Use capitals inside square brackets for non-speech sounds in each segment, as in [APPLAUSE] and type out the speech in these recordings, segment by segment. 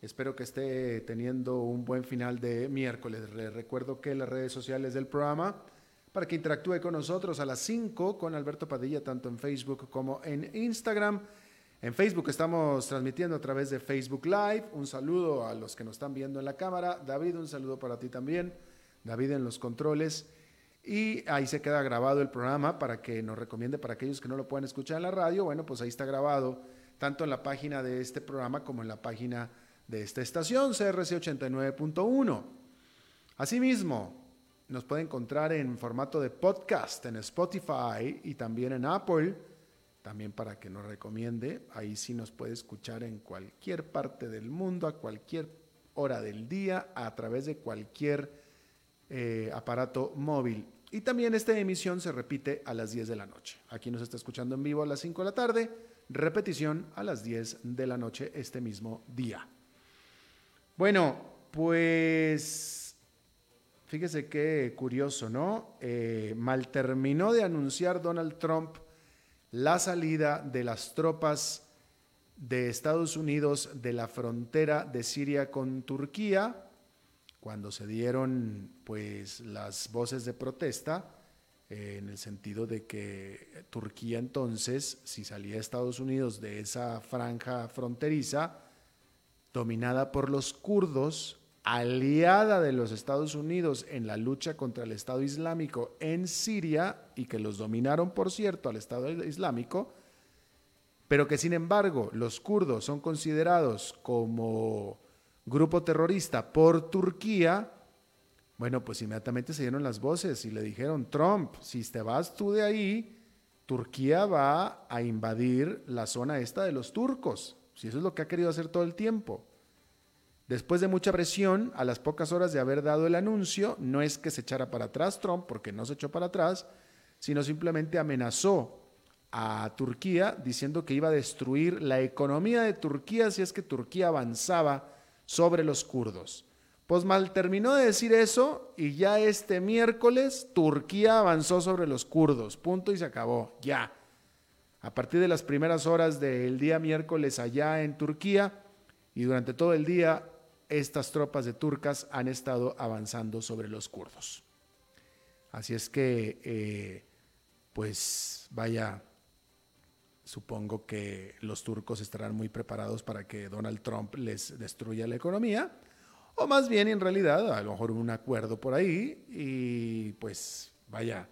Espero que esté teniendo un buen final de miércoles. Les recuerdo que las redes sociales del programa para que interactúe con nosotros a las 5 con Alberto Padilla, tanto en Facebook como en Instagram. En Facebook estamos transmitiendo a través de Facebook Live. Un saludo a los que nos están viendo en la cámara. David, un saludo para ti también. David en los controles. Y ahí se queda grabado el programa para que nos recomiende para aquellos que no lo pueden escuchar en la radio. Bueno, pues ahí está grabado tanto en la página de este programa como en la página de esta estación, CRC 89.1. Asimismo, nos puede encontrar en formato de podcast en Spotify y también en Apple, también para que nos recomiende. Ahí sí nos puede escuchar en cualquier parte del mundo, a cualquier hora del día, a través de cualquier eh, aparato móvil. Y también esta emisión se repite a las 10 de la noche. Aquí nos está escuchando en vivo a las 5 de la tarde, repetición a las 10 de la noche este mismo día. Bueno, pues fíjese qué curioso, ¿no? Eh, mal terminó de anunciar Donald Trump la salida de las tropas de Estados Unidos de la frontera de Siria con Turquía, cuando se dieron pues las voces de protesta, eh, en el sentido de que Turquía entonces, si salía Estados Unidos de esa franja fronteriza, dominada por los kurdos, aliada de los Estados Unidos en la lucha contra el Estado Islámico en Siria y que los dominaron, por cierto, al Estado Islámico, pero que sin embargo los kurdos son considerados como grupo terrorista por Turquía, bueno, pues inmediatamente se dieron las voces y le dijeron, Trump, si te vas tú de ahí, Turquía va a invadir la zona esta de los turcos. Si eso es lo que ha querido hacer todo el tiempo. Después de mucha presión, a las pocas horas de haber dado el anuncio, no es que se echara para atrás Trump, porque no se echó para atrás, sino simplemente amenazó a Turquía diciendo que iba a destruir la economía de Turquía si es que Turquía avanzaba sobre los kurdos. Pues mal terminó de decir eso y ya este miércoles Turquía avanzó sobre los kurdos. Punto y se acabó. Ya. A partir de las primeras horas del día miércoles allá en Turquía y durante todo el día, estas tropas de turcas han estado avanzando sobre los kurdos. Así es que, eh, pues vaya, supongo que los turcos estarán muy preparados para que Donald Trump les destruya la economía, o más bien en realidad, a lo mejor un acuerdo por ahí, y pues vaya,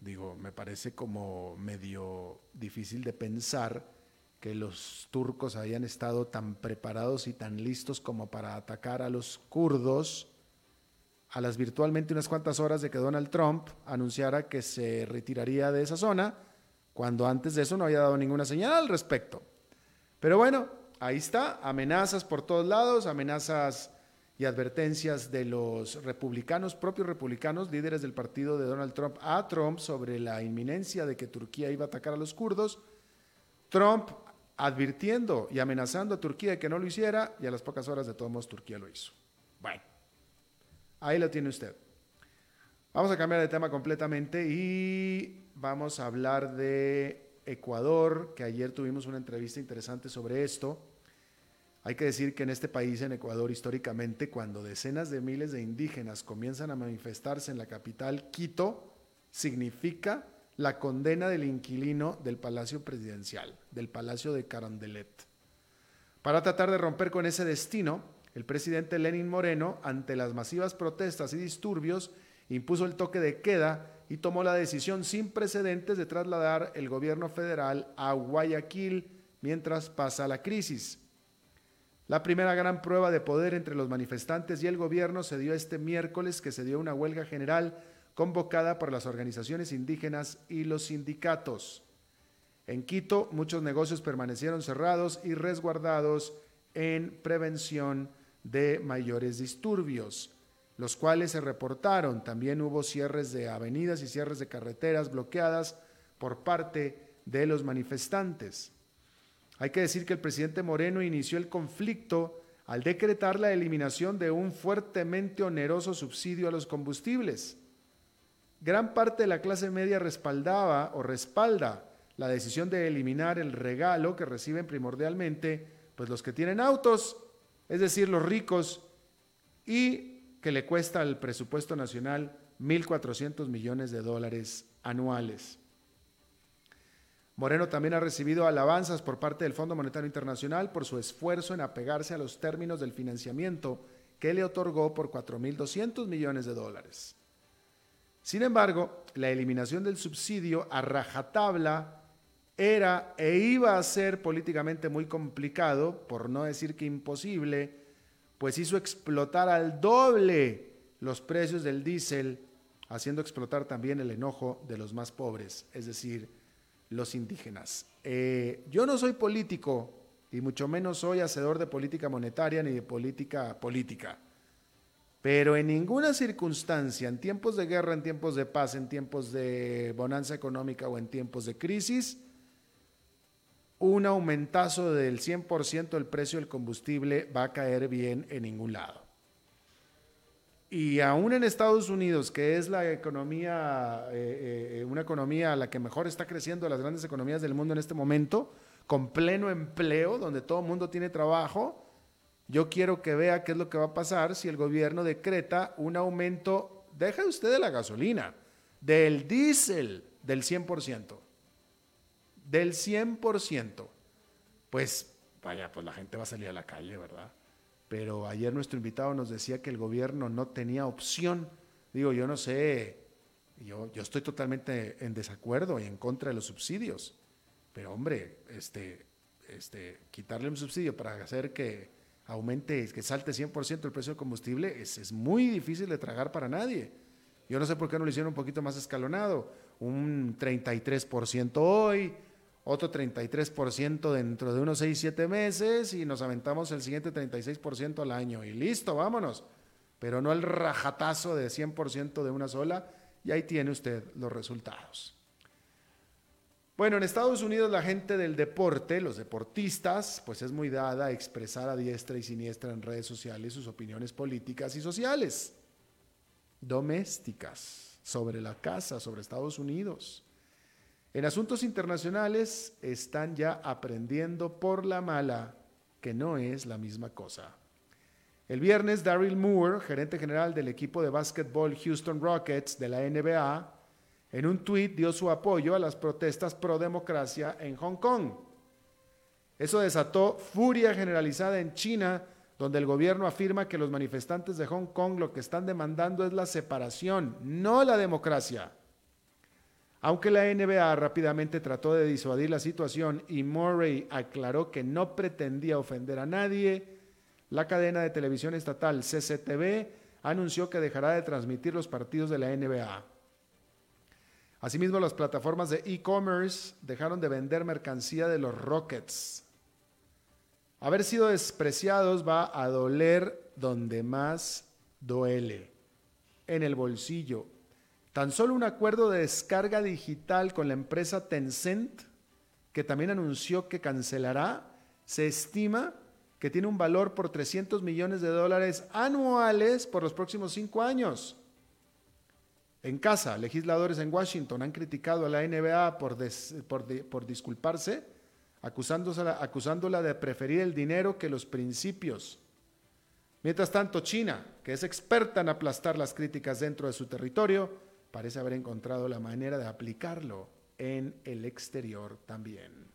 Digo, me parece como medio difícil de pensar que los turcos hayan estado tan preparados y tan listos como para atacar a los kurdos a las virtualmente unas cuantas horas de que Donald Trump anunciara que se retiraría de esa zona, cuando antes de eso no había dado ninguna señal al respecto. Pero bueno, ahí está, amenazas por todos lados, amenazas y advertencias de los republicanos, propios republicanos, líderes del partido de Donald Trump, a Trump sobre la inminencia de que Turquía iba a atacar a los kurdos. Trump advirtiendo y amenazando a Turquía de que no lo hiciera y a las pocas horas de todos Turquía lo hizo. Bueno, ahí lo tiene usted. Vamos a cambiar de tema completamente y vamos a hablar de Ecuador, que ayer tuvimos una entrevista interesante sobre esto. Hay que decir que en este país, en Ecuador, históricamente, cuando decenas de miles de indígenas comienzan a manifestarse en la capital, Quito, significa la condena del inquilino del Palacio Presidencial, del Palacio de Carondelet. Para tratar de romper con ese destino, el presidente Lenin Moreno, ante las masivas protestas y disturbios, impuso el toque de queda y tomó la decisión sin precedentes de trasladar el gobierno federal a Guayaquil mientras pasa la crisis. La primera gran prueba de poder entre los manifestantes y el gobierno se dio este miércoles que se dio una huelga general convocada por las organizaciones indígenas y los sindicatos. En Quito, muchos negocios permanecieron cerrados y resguardados en prevención de mayores disturbios, los cuales se reportaron. También hubo cierres de avenidas y cierres de carreteras bloqueadas por parte de los manifestantes. Hay que decir que el presidente Moreno inició el conflicto al decretar la eliminación de un fuertemente oneroso subsidio a los combustibles. Gran parte de la clase media respaldaba o respalda la decisión de eliminar el regalo que reciben primordialmente pues los que tienen autos, es decir, los ricos, y que le cuesta al presupuesto nacional 1.400 millones de dólares anuales. Moreno también ha recibido alabanzas por parte del Fondo Monetario Internacional por su esfuerzo en apegarse a los términos del financiamiento que le otorgó por 4.200 millones de dólares. Sin embargo, la eliminación del subsidio a rajatabla era e iba a ser políticamente muy complicado, por no decir que imposible, pues hizo explotar al doble los precios del diésel, haciendo explotar también el enojo de los más pobres, es decir, los indígenas. Eh, yo no soy político y mucho menos soy hacedor de política monetaria ni de política política. Pero en ninguna circunstancia, en tiempos de guerra, en tiempos de paz, en tiempos de bonanza económica o en tiempos de crisis, un aumentazo del 100% del precio del combustible va a caer bien en ningún lado. Y aún en Estados Unidos, que es la economía, eh, eh, una economía a la que mejor está creciendo las grandes economías del mundo en este momento, con pleno empleo, donde todo el mundo tiene trabajo, yo quiero que vea qué es lo que va a pasar si el gobierno decreta un aumento, deja usted de la gasolina, del diésel del 100%. Del 100%. Pues vaya, pues la gente va a salir a la calle, ¿verdad? Pero ayer nuestro invitado nos decía que el gobierno no tenía opción. Digo, yo no sé, yo, yo estoy totalmente en desacuerdo y en contra de los subsidios, pero hombre, este, este, quitarle un subsidio para hacer que aumente, que salte 100% el precio del combustible es, es muy difícil de tragar para nadie. Yo no sé por qué no lo hicieron un poquito más escalonado, un 33% hoy, otro 33% dentro de unos 6, 7 meses y nos aventamos el siguiente 36% al año y listo, vámonos. Pero no el rajatazo de 100% de una sola y ahí tiene usted los resultados. Bueno, en Estados Unidos la gente del deporte, los deportistas, pues es muy dada a expresar a diestra y siniestra en redes sociales sus opiniones políticas y sociales, domésticas, sobre la casa, sobre Estados Unidos. En asuntos internacionales están ya aprendiendo por la mala que no es la misma cosa. El viernes, Daryl Moore, gerente general del equipo de básquetbol Houston Rockets de la NBA, en un tuit dio su apoyo a las protestas pro democracia en Hong Kong. Eso desató furia generalizada en China, donde el gobierno afirma que los manifestantes de Hong Kong lo que están demandando es la separación, no la democracia. Aunque la NBA rápidamente trató de disuadir la situación y Murray aclaró que no pretendía ofender a nadie, la cadena de televisión estatal CCTV anunció que dejará de transmitir los partidos de la NBA. Asimismo, las plataformas de e-commerce dejaron de vender mercancía de los Rockets. Haber sido despreciados va a doler donde más duele, en el bolsillo, Tan solo un acuerdo de descarga digital con la empresa Tencent, que también anunció que cancelará, se estima que tiene un valor por 300 millones de dólares anuales por los próximos cinco años. En casa, legisladores en Washington han criticado a la NBA por, disculparse, acusándola de preferir el dinero que los principios. Mientras tanto, China, que es experta en aplastar las críticas dentro de su territorio, parece haber encontrado la manera de aplicarlo en el exterior también.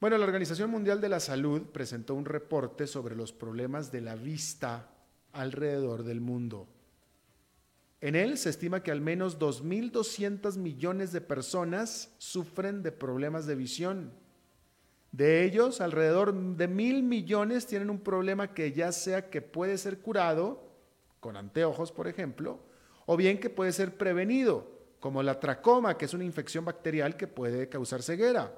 Bueno, la Organización Mundial de la Salud presentó un reporte sobre los problemas de la vista alrededor del mundo. En él se estima que al menos 2.200 millones de personas sufren de problemas de visión. De ellos, alrededor de mil millones tienen un problema que ya sea que puede ser curado, con anteojos por ejemplo, o bien que puede ser prevenido, como la tracoma, que es una infección bacterial que puede causar ceguera.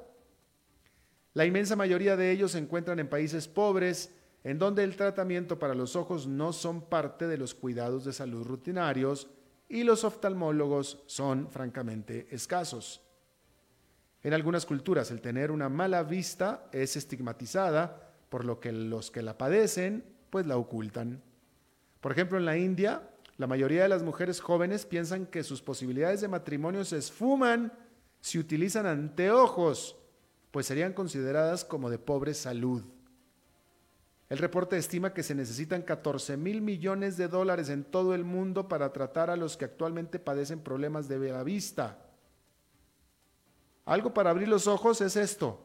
La inmensa mayoría de ellos se encuentran en países pobres, en donde el tratamiento para los ojos no son parte de los cuidados de salud rutinarios y los oftalmólogos son francamente escasos. En algunas culturas el tener una mala vista es estigmatizada, por lo que los que la padecen pues la ocultan. Por ejemplo, en la India, la mayoría de las mujeres jóvenes piensan que sus posibilidades de matrimonio se esfuman si utilizan anteojos, pues serían consideradas como de pobre salud. El reporte estima que se necesitan 14 mil millones de dólares en todo el mundo para tratar a los que actualmente padecen problemas de la vista. Algo para abrir los ojos es esto.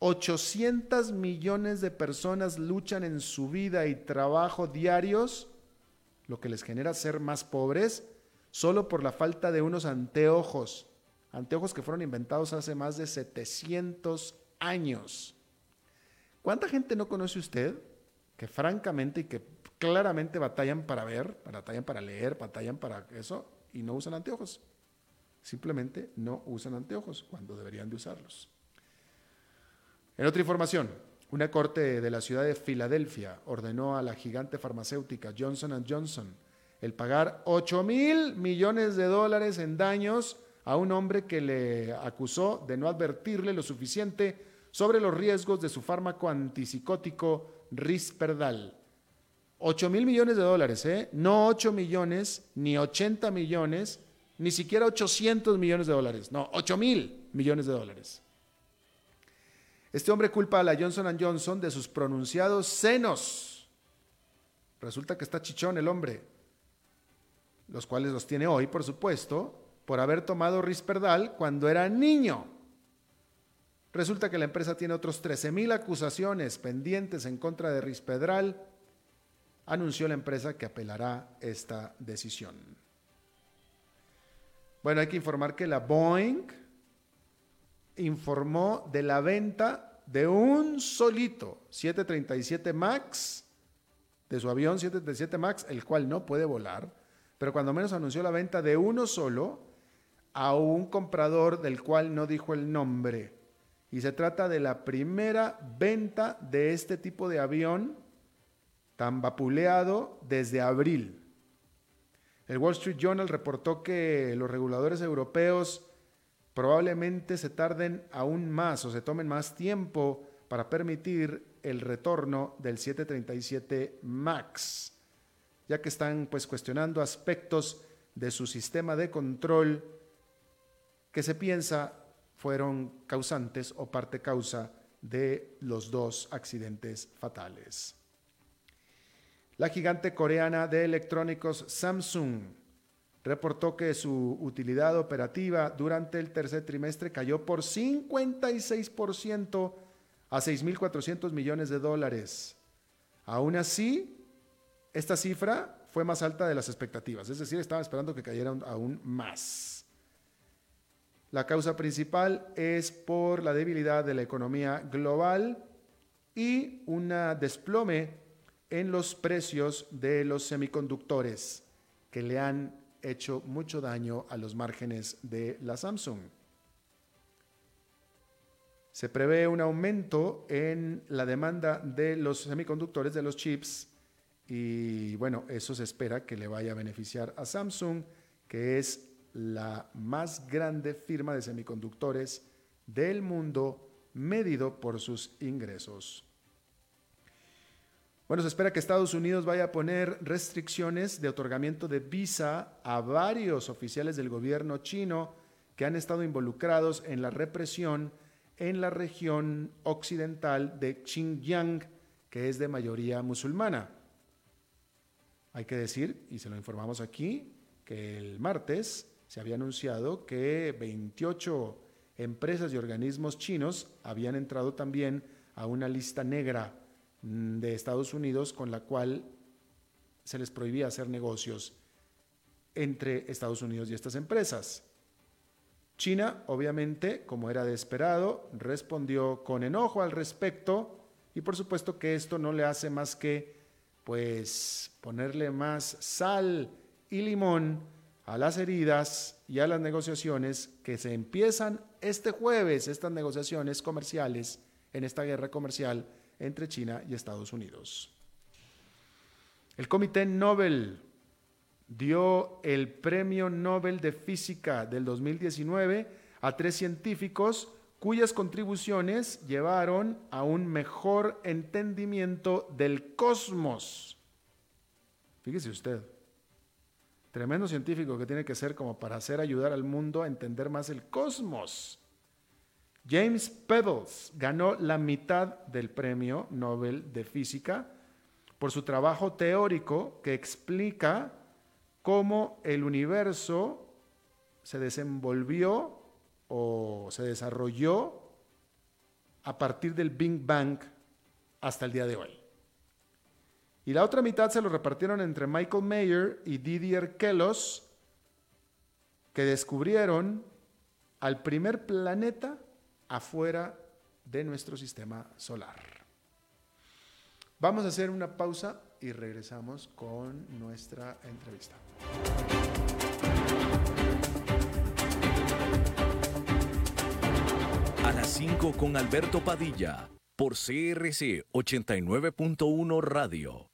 800 millones de personas luchan en su vida y trabajo diarios, lo que les genera ser más pobres, solo por la falta de unos anteojos. Anteojos que fueron inventados hace más de 700 años. ¿Cuánta gente no conoce usted que francamente y que claramente batallan para ver, batallan para leer, batallan para eso y no usan anteojos? Simplemente no usan anteojos cuando deberían de usarlos. En otra información, una corte de la ciudad de Filadelfia ordenó a la gigante farmacéutica Johnson Johnson el pagar 8 mil millones de dólares en daños a un hombre que le acusó de no advertirle lo suficiente sobre los riesgos de su fármaco antipsicótico Risperdal. 8 mil millones de dólares, ¿eh? No 8 millones, ni 80 millones, ni siquiera 800 millones de dólares. No, 8 mil millones de dólares. Este hombre culpa a la Johnson Johnson de sus pronunciados senos. Resulta que está chichón el hombre, los cuales los tiene hoy, por supuesto, por haber tomado Risperdal cuando era niño. Resulta que la empresa tiene otros 13.000 acusaciones pendientes en contra de Rispedral. Anunció la empresa que apelará esta decisión. Bueno, hay que informar que la Boeing informó de la venta de un solito 737 MAX, de su avión 737 MAX, el cual no puede volar, pero cuando menos anunció la venta de uno solo a un comprador del cual no dijo el nombre y se trata de la primera venta de este tipo de avión tan vapuleado desde abril. El Wall Street Journal reportó que los reguladores europeos probablemente se tarden aún más o se tomen más tiempo para permitir el retorno del 737 MAX, ya que están pues cuestionando aspectos de su sistema de control que se piensa fueron causantes o parte causa de los dos accidentes fatales. La gigante coreana de electrónicos Samsung reportó que su utilidad operativa durante el tercer trimestre cayó por 56% a 6.400 millones de dólares. Aún así, esta cifra fue más alta de las expectativas, es decir, estaba esperando que cayera aún más. La causa principal es por la debilidad de la economía global y un desplome en los precios de los semiconductores que le han hecho mucho daño a los márgenes de la Samsung. Se prevé un aumento en la demanda de los semiconductores, de los chips, y bueno, eso se espera que le vaya a beneficiar a Samsung, que es la más grande firma de semiconductores del mundo medido por sus ingresos. Bueno, se espera que Estados Unidos vaya a poner restricciones de otorgamiento de visa a varios oficiales del gobierno chino que han estado involucrados en la represión en la región occidental de Xinjiang, que es de mayoría musulmana. Hay que decir, y se lo informamos aquí, que el martes se había anunciado que 28 empresas y organismos chinos habían entrado también a una lista negra de Estados Unidos con la cual se les prohibía hacer negocios entre Estados Unidos y estas empresas. China, obviamente, como era de esperado, respondió con enojo al respecto y por supuesto que esto no le hace más que pues ponerle más sal y limón a las heridas y a las negociaciones que se empiezan este jueves, estas negociaciones comerciales en esta guerra comercial entre China y Estados Unidos. El Comité Nobel dio el Premio Nobel de Física del 2019 a tres científicos cuyas contribuciones llevaron a un mejor entendimiento del cosmos. Fíjese usted, tremendo científico que tiene que ser como para hacer ayudar al mundo a entender más el cosmos. James Pebbles ganó la mitad del Premio Nobel de Física por su trabajo teórico que explica cómo el universo se desenvolvió o se desarrolló a partir del Big Bang hasta el día de hoy. Y la otra mitad se lo repartieron entre Michael Mayer y Didier Queloz, que descubrieron al primer planeta afuera de nuestro sistema solar. Vamos a hacer una pausa y regresamos con nuestra entrevista. A las 5 con Alberto Padilla por CRC 89.1 Radio.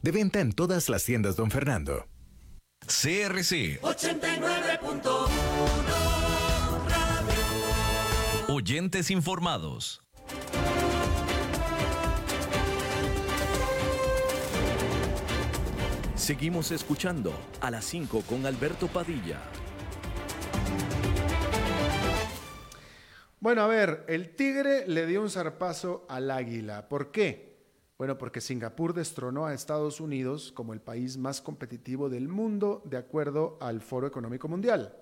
De venta en todas las tiendas, don Fernando. CRC 89.1 Oyentes informados. Seguimos escuchando a las 5 con Alberto Padilla. Bueno, a ver, el tigre le dio un zarpazo al águila. ¿Por qué? Bueno, porque Singapur destronó a Estados Unidos como el país más competitivo del mundo de acuerdo al Foro Económico Mundial.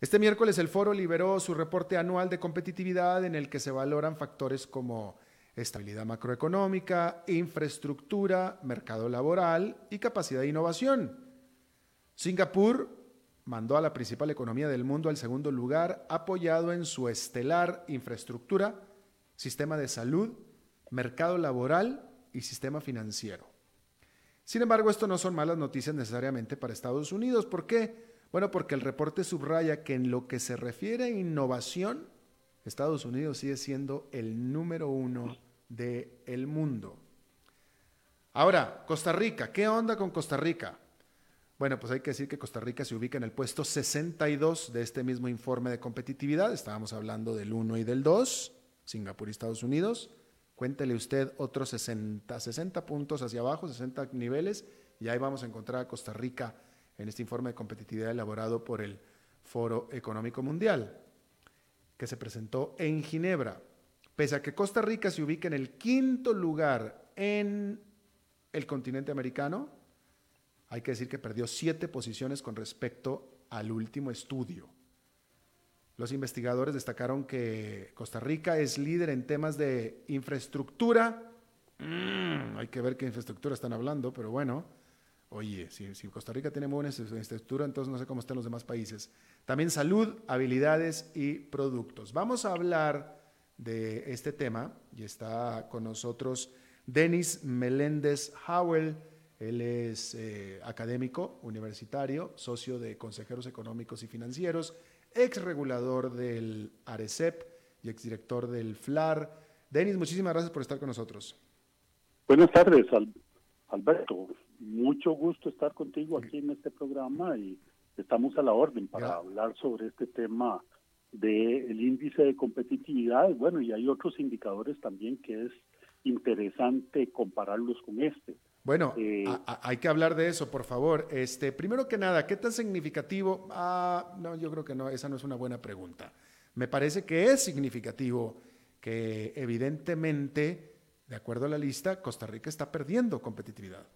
Este miércoles el foro liberó su reporte anual de competitividad en el que se valoran factores como estabilidad macroeconómica, infraestructura, mercado laboral y capacidad de innovación. Singapur mandó a la principal economía del mundo al segundo lugar apoyado en su estelar infraestructura, sistema de salud, mercado laboral y sistema financiero. Sin embargo, esto no son malas noticias necesariamente para Estados Unidos. ¿Por qué? Bueno, porque el reporte subraya que en lo que se refiere a innovación, Estados Unidos sigue siendo el número uno del mundo. Ahora, Costa Rica, ¿qué onda con Costa Rica? Bueno, pues hay que decir que Costa Rica se ubica en el puesto 62 de este mismo informe de competitividad. Estábamos hablando del 1 y del 2, Singapur y Estados Unidos. Cuéntele usted otros 60, 60 puntos hacia abajo, 60 niveles, y ahí vamos a encontrar a Costa Rica en este informe de competitividad elaborado por el Foro Económico Mundial, que se presentó en Ginebra. Pese a que Costa Rica se ubica en el quinto lugar en el continente americano, hay que decir que perdió siete posiciones con respecto al último estudio. Los investigadores destacaron que Costa Rica es líder en temas de infraestructura. Mm, hay que ver qué infraestructura están hablando, pero bueno, oye, si, Costa Rica tiene buena infraestructura, entonces no sé cómo están los demás países. También salud, habilidades y productos. Vamos a hablar de este tema y está con nosotros Denis Meléndez Howell. Él es eh, académico universitario, socio de consejeros económicos y financieros, ex regulador del ARECEP y exdirector del FLAR. Denis, muchísimas gracias por estar con nosotros. Buenas tardes, Alberto. Mucho gusto estar contigo aquí en este programa y estamos a la orden para hablar sobre este tema del índice de competitividad. Bueno, y hay otros indicadores también que es interesante compararlos con este. Bueno, eh, hay que hablar de eso, por favor. Este, primero que nada, ¿qué tan significativo? Ah, no, yo creo que no, esa no es una buena pregunta. Me parece que es significativo que evidentemente, de acuerdo a la lista, Costa Rica está perdiendo competitividad.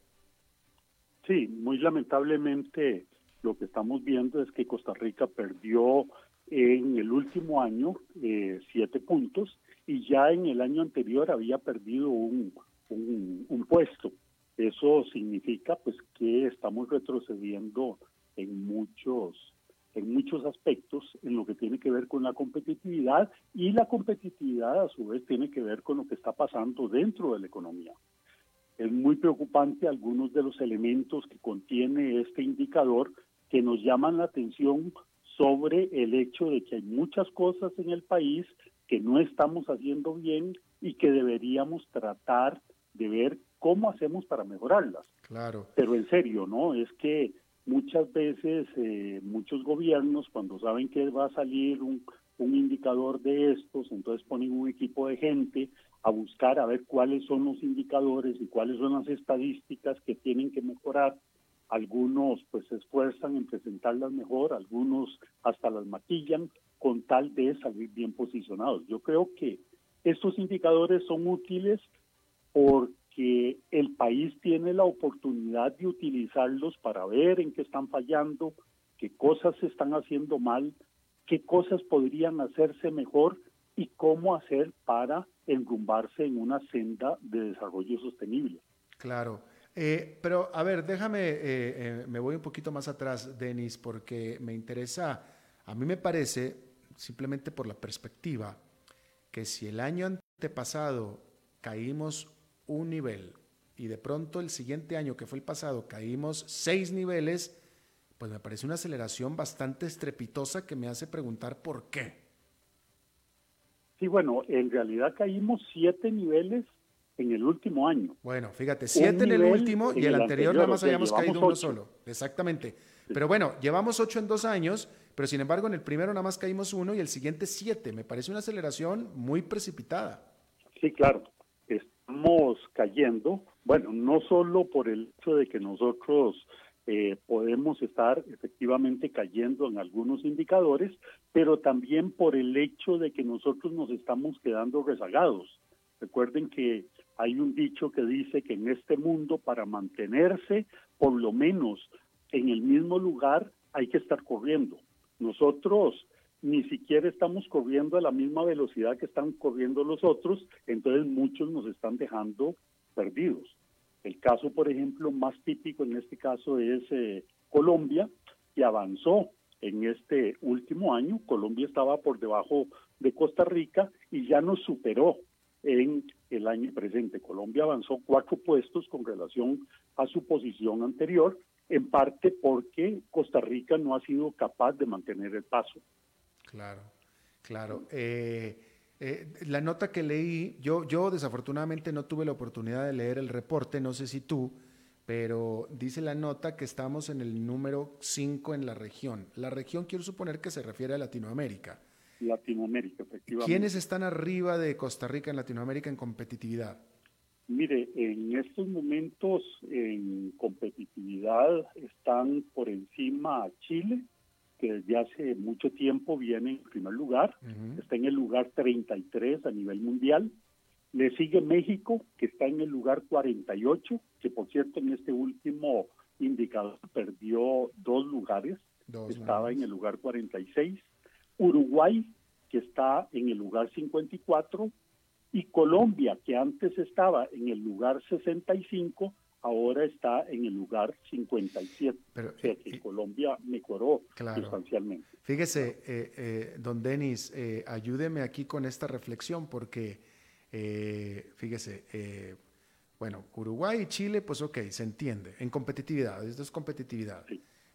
Sí, muy lamentablemente lo que estamos viendo es que Costa Rica perdió en el último año eh, siete puntos y ya en el año anterior había perdido un, un, puesto. Eso significa pues que estamos retrocediendo en muchos en muchos aspectos en lo que tiene que ver con la competitividad y la competitividad a su vez tiene que ver con lo que está pasando dentro de la economía. Es muy preocupante algunos de los elementos que contiene este indicador que nos llaman la atención sobre el hecho de que hay muchas cosas en el país que no estamos haciendo bien y que deberíamos tratar de ver cómo hacemos para mejorarlas. Claro. Pero en serio, ¿no? Es que muchas veces eh, muchos gobiernos cuando saben que va a salir un, un indicador de estos, entonces ponen un equipo de gente a buscar a ver cuáles son los indicadores y cuáles son las estadísticas que tienen que mejorar algunos pues se esfuerzan en presentarlas mejor, algunos hasta las maquillan con tal de salir bien posicionados. Yo creo que estos indicadores son útiles porque el país tiene la oportunidad de utilizarlos para ver en qué están fallando, qué cosas se están haciendo mal, qué cosas podrían hacerse mejor y cómo hacer para enrumbarse en una senda de desarrollo sostenible. Claro. Eh, pero, a ver, déjame, eh, eh, me voy un poquito más atrás, Denis, porque me interesa, a mí me parece, simplemente por la perspectiva, que si el año antepasado caímos un nivel y de pronto el siguiente año, que fue el pasado, caímos seis niveles, pues me parece una aceleración bastante estrepitosa que me hace preguntar por qué. Sí, bueno, en realidad caímos siete niveles en el último año. Bueno, fíjate, siete en el último y el, anterior, nada más habíamos caído uno solo. Exactamente. Pero bueno, llevamos ocho en dos años, pero sin embargo en el primero nada más caímos uno y el siguiente siete. Me parece una aceleración muy precipitada. Sí, claro. Estamos cayendo, bueno, no solo por el hecho de que nosotros eh, podemos estar efectivamente cayendo en algunos indicadores, pero también por el hecho de que nosotros nos estamos quedando rezagados. Recuerden que hay un dicho que dice que en este mundo para mantenerse por lo menos en el mismo lugar hay que estar corriendo. Nosotros ni siquiera estamos corriendo a la misma velocidad que están corriendo los otros, entonces muchos nos están dejando perdidos. El caso, por ejemplo, más típico en este caso es eh, Colombia, que avanzó en este último año. Colombia estaba por debajo de Costa Rica y ya nos superó en el año presente. Colombia avanzó cuatro puestos con relación a su posición anterior, en parte porque Costa Rica no ha sido capaz de mantener el paso. Claro, claro. Eh, eh, la nota que leí, yo, yo desafortunadamente no tuve la oportunidad de leer el reporte, no sé si tú, pero dice la nota que estamos en el número 5 en la región. La región quiero suponer que se refiere a Latinoamérica. Latinoamérica, efectivamente. ¿Quiénes están arriba de Costa Rica en Latinoamérica en competitividad? Mire, en estos momentos en competitividad están por encima Chile, que desde hace mucho tiempo viene en primer lugar, está en el lugar 33 a nivel mundial. Le sigue México, que está en el lugar 48, que por cierto en este último indicador perdió dos lugares, estaba en el lugar 46. Uruguay, que está en el lugar 54, y Colombia, que antes estaba en el lugar 65, ahora está en el lugar 57. Pero, o sea que Colombia mejoró sustancialmente. Fíjese, eh, eh, don Denis, eh, ayúdeme aquí con esta reflexión porque, fíjese, bueno, Uruguay y Chile, pues ok, se entiende, en competitividad, esto es competitividad.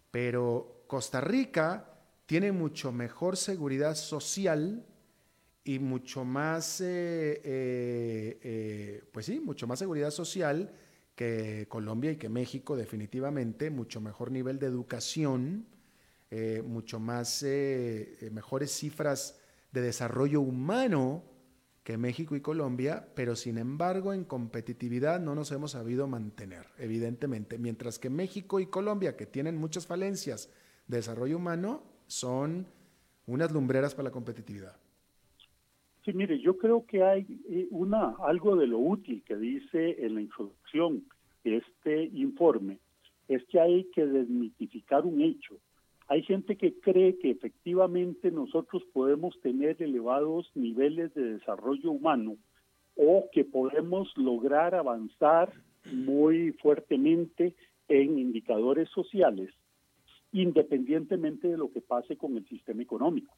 Pero Costa Rica tiene mucho mejor seguridad social y mucho más, pues sí, mucho más seguridad social que Colombia y que México definitivamente, mucho mejor nivel de educación, eh, mucho más eh, eh, mejores cifras de desarrollo humano que México y Colombia, pero sin embargo en competitividad no nos hemos sabido mantener, evidentemente, mientras que México y Colombia, que tienen muchas falencias de desarrollo humano, son unas lumbreras para la competitividad. Sí, mire, yo creo que hay eh, una algo de lo útil que dice en la introducción este informe, es que hay que desmitificar un hecho. Hay gente que cree que efectivamente nosotros podemos tener elevados niveles de desarrollo humano o que podemos lograr avanzar muy fuertemente en indicadores sociales, independientemente de lo que pase con el sistema económico.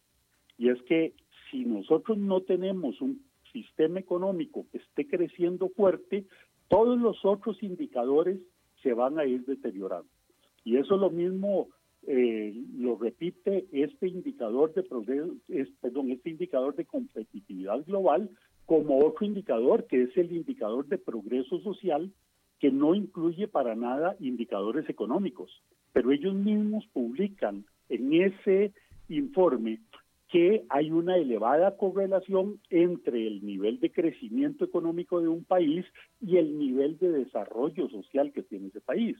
Y es que si nosotros no tenemos un sistema económico que esté creciendo fuerte, todos los otros indicadores se van a ir deteriorando. Y eso es lo mismo, eh, lo repite este indicador de progreso, perdón, este indicador de competitividad global como otro indicador que es el indicador de progreso social que no incluye para nada indicadores económicos, pero ellos mismos publican en ese informe que hay una elevada correlación entre el nivel de crecimiento económico de un país y el nivel de desarrollo social que tiene ese país.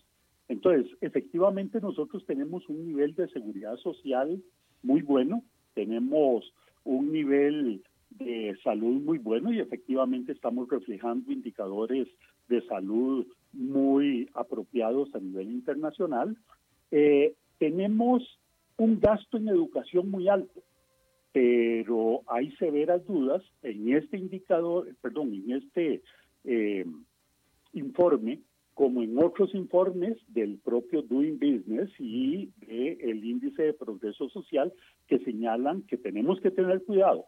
Entonces, efectivamente nosotros tenemos un nivel de seguridad social muy bueno, tenemos un nivel de salud muy bueno y efectivamente estamos reflejando indicadores de salud muy apropiados a nivel internacional. Eh, tenemos un gasto en educación muy alto pero hay severas dudas en este indicador, perdón, en este eh, informe, como en otros informes del propio Doing Business y del índice de progreso social, que señalan que tenemos que tener cuidado,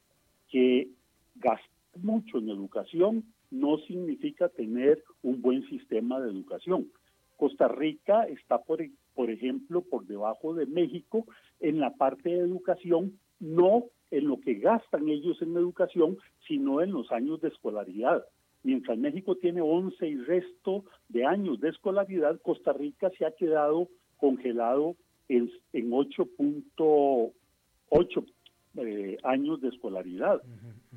que gastar mucho en educación no significa tener un buen sistema de educación. Costa Rica está, por, por ejemplo, por debajo de México en la parte de educación no en lo que gastan ellos en educación, sino en los años de escolaridad. Mientras México tiene 11 y resto de años de escolaridad, Costa Rica se ha quedado congelado en, en 8.8 eh, años de escolaridad.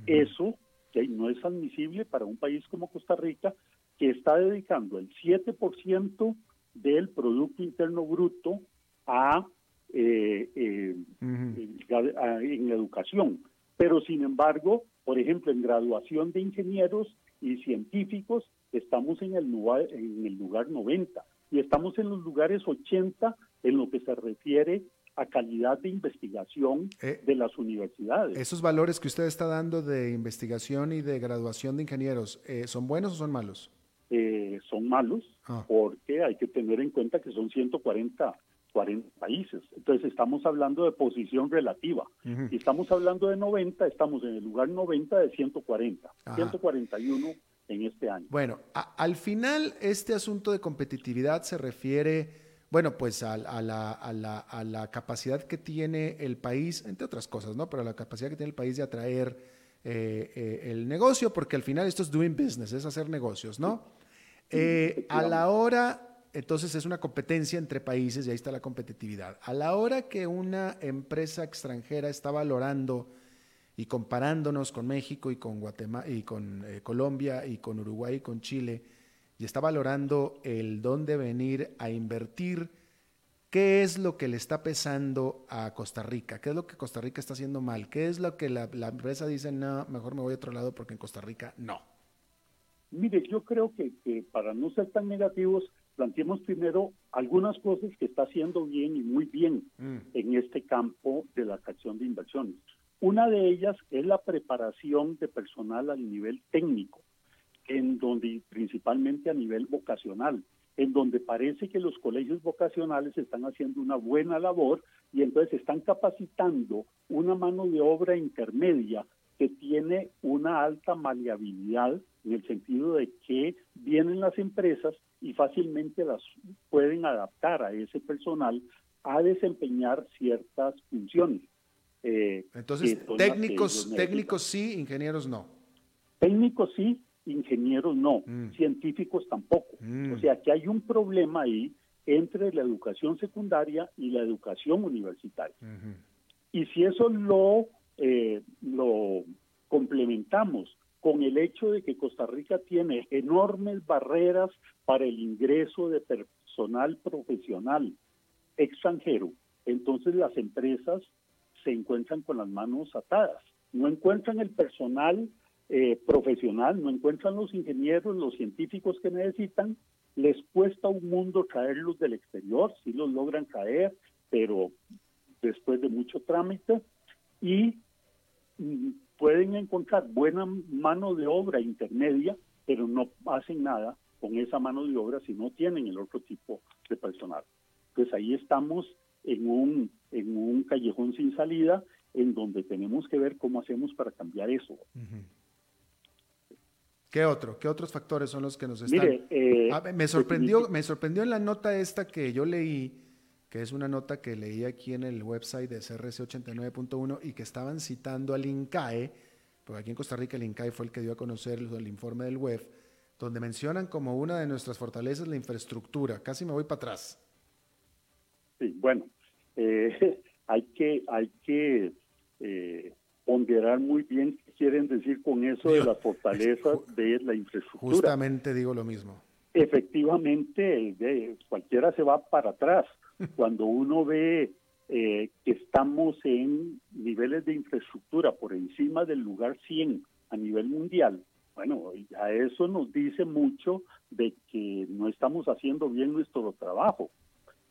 Eso que no es admisible para un país como Costa Rica, que está dedicando el 7% del Producto Interno Bruto a eh, eh, en, educación. Pero sin embargo, por ejemplo, en graduación de ingenieros y científicos estamos en el lugar, en el lugar 90 y estamos en los lugares 80 en lo que se refiere a calidad de investigación eh, de las universidades. ¿Esos valores que usted está dando de investigación y de graduación de ingenieros, ¿son buenos o son malos? son malos ah. porque hay que tener en cuenta que son 140 40 países. Entonces estamos hablando de posición relativa. Si estamos hablando de 90, estamos en el lugar 90 de 140, 141 en este año. Bueno, al final este asunto de competitividad se refiere, bueno, pues a, la, a, la, a, la, capacidad que tiene el país, entre otras cosas, ¿no? Pero a la capacidad que tiene el país de atraer eh, eh, el negocio, porque al final esto es doing business, es hacer negocios, ¿no? Eh, a la hora entonces es una competencia entre países y ahí está la competitividad. A la hora que una empresa extranjera está valorando y comparándonos con México y con Guatemala y con eh, Colombia y con Uruguay y con Chile y está valorando el dónde venir a invertir, ¿qué es lo que le está pesando a Costa Rica? ¿Qué es lo que Costa Rica está haciendo mal? ¿Qué es lo que la, empresa dice, no, mejor me voy a otro lado porque en Costa Rica no? Mire, yo creo que para no ser tan negativos, planteemos primero algunas cosas que está haciendo bien y muy bien mm. en este campo de la atracción de inversiones. Una de ellas es la preparación de personal al nivel técnico, en donde principalmente a nivel vocacional. en donde parece que los colegios vocacionales están haciendo una buena labor y entonces están capacitando una mano de obra intermedia que tiene una alta maleabilidad en el sentido de que vienen las empresas y fácilmente las pueden adaptar a ese personal a desempeñar ciertas funciones. Eh, Entonces, técnicos, técnicos sí, ingenieros no. Técnicos sí, ingenieros no, mm. científicos tampoco. Mm. O sea que hay un problema ahí entre la educación secundaria y la educación universitaria. Y si eso lo, eh, lo complementamos con el hecho de que Costa Rica tiene enormes barreras para el ingreso de personal profesional extranjero, entonces las empresas se encuentran con las manos atadas. No encuentran el personal eh, profesional, no encuentran los ingenieros, los científicos que necesitan, les cuesta un mundo traerlos del exterior, si los logran traer, pero después de mucho trámite, y mm, pueden encontrar buena mano de obra intermedia, pero no hacen nada con esa mano de obra si no tienen el otro tipo de personal. Pues ahí estamos en un, en un callejón sin salida en donde tenemos que ver cómo hacemos para cambiar eso. ¿Qué otro? ¿Qué otros factores son los que nos están? Eh, ah, me sorprendió, me sorprendió en la nota esta que yo leí, que es una nota que leí aquí en el website de CRC 89.1 y que estaban citando al INCAE, porque aquí en Costa Rica el INCAE fue el que dio a conocer el, informe del web, donde mencionan como una de nuestras fortalezas la infraestructura. Casi me voy para atrás. Sí, bueno, eh, [LAUGHS] hay que, hay que eh, ponderar muy bien qué quieren decir con eso de las fortalezas de la infraestructura. Justamente digo lo mismo. Efectivamente, de, cualquiera se va para atrás. Cuando uno ve eh, que estamos en niveles de infraestructura por encima del lugar 100 a nivel mundial, bueno, a eso nos dice mucho de que no estamos haciendo bien nuestro trabajo.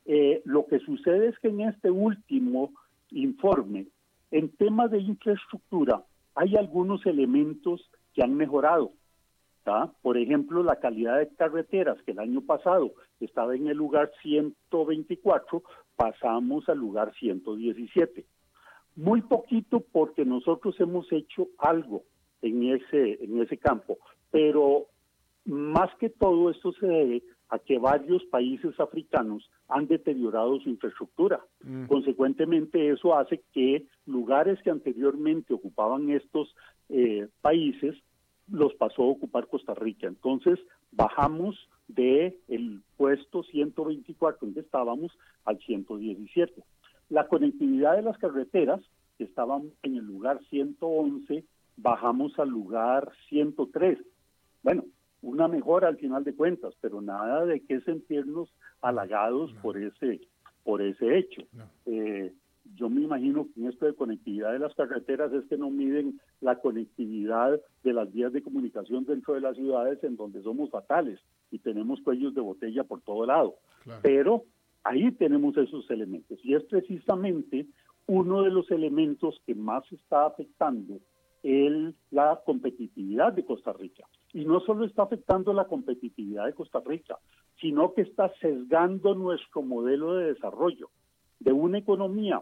Eh, lo que sucede es que en este último informe en temas de infraestructura, hay algunos elementos que han mejorado. Por ejemplo, la calidad de carreteras, que el año pasado estaba en el lugar 124, pasamos al lugar 117. Muy poquito porque nosotros hemos hecho algo en ese, en ese campo, pero más que todo esto se debe a que varios países africanos han deteriorado su infraestructura. Mm. Consecuentemente, eso hace que lugares que anteriormente ocupaban estos eh, países los pasó a ocupar Costa Rica. Entonces, bajamos de el puesto 124 donde estábamos al 117. La conectividad de las carreteras, que estaban en el lugar 111, bajamos al lugar 103. Bueno, una mejora al final de cuentas, pero nada de que sentirnos halagados por ese por ese hecho. Eh, yo me imagino que en esto de conectividad de las carreteras es que no miden la conectividad de las vías de comunicación dentro de las ciudades en donde somos fatales y tenemos cuellos de botella por todo lado. Pero ahí tenemos esos elementos y es precisamente uno de los elementos que más está afectando el, la competitividad de Costa Rica. Y no solo está afectando la competitividad de Costa Rica, sino que está sesgando nuestro modelo de desarrollo de una economía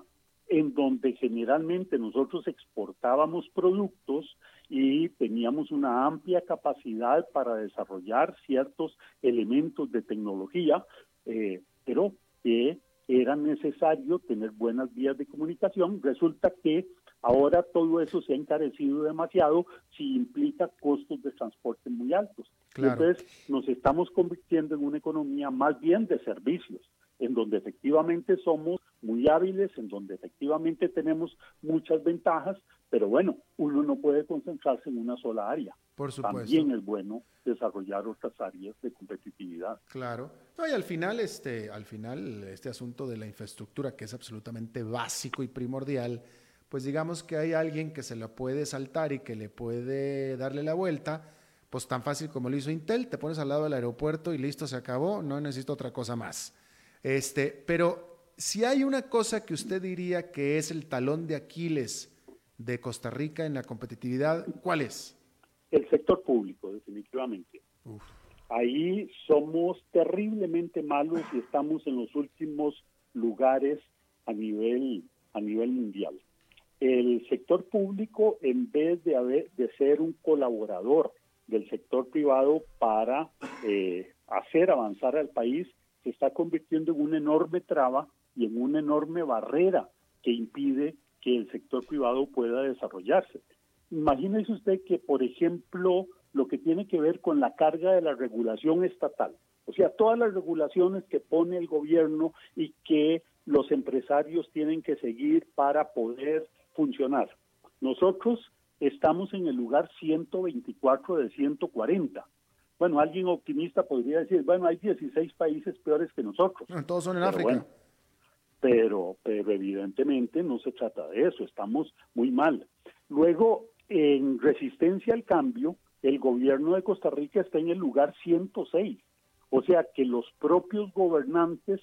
en donde generalmente nosotros exportábamos productos y teníamos una amplia capacidad para desarrollar ciertos elementos de tecnología, eh, pero que era necesario tener buenas vías de comunicación. Resulta que Ahora todo eso se ha encarecido demasiado si implica costos de transporte muy altos. Entonces nos estamos convirtiendo en una economía más bien de servicios, en donde efectivamente somos muy hábiles, en donde efectivamente tenemos muchas ventajas, pero bueno, uno no puede concentrarse en una sola área. Por supuesto. También es bueno desarrollar otras áreas de competitividad. Claro. y al final, este, al final, este asunto de la infraestructura, que es absolutamente básico y primordial, pues digamos que hay alguien que se la puede saltar y que le puede darle la vuelta, pues tan fácil como lo hizo Intel, te pones al lado del aeropuerto y listo, se acabó, no necesito otra cosa más. Este, pero si hay una cosa que usted diría que es el talón de Aquiles de Costa Rica en la competitividad, ¿cuál es? El sector público, definitivamente. ahí somos terriblemente malos y estamos en los últimos lugares a nivel, a nivel mundial. El sector público, en vez de, haber, de ser un colaborador del sector privado para eh, hacer avanzar al país, se está convirtiendo en una enorme traba y en una enorme barrera que impide que el sector privado pueda desarrollarse. Imagínese usted que, por ejemplo, lo que tiene que ver con la carga de la regulación estatal, o sea, todas las regulaciones que pone el gobierno y que los empresarios tienen que seguir para poder funcionar. Nosotros estamos en el lugar 124 de 140. Bueno, alguien optimista podría decir, bueno, hay 16 países peores que nosotros. todos son en África. pero, pero evidentemente no se trata de eso, estamos muy mal. Luego, en resistencia al cambio, el gobierno de Costa Rica está en el lugar 106. O sea que los propios gobernantes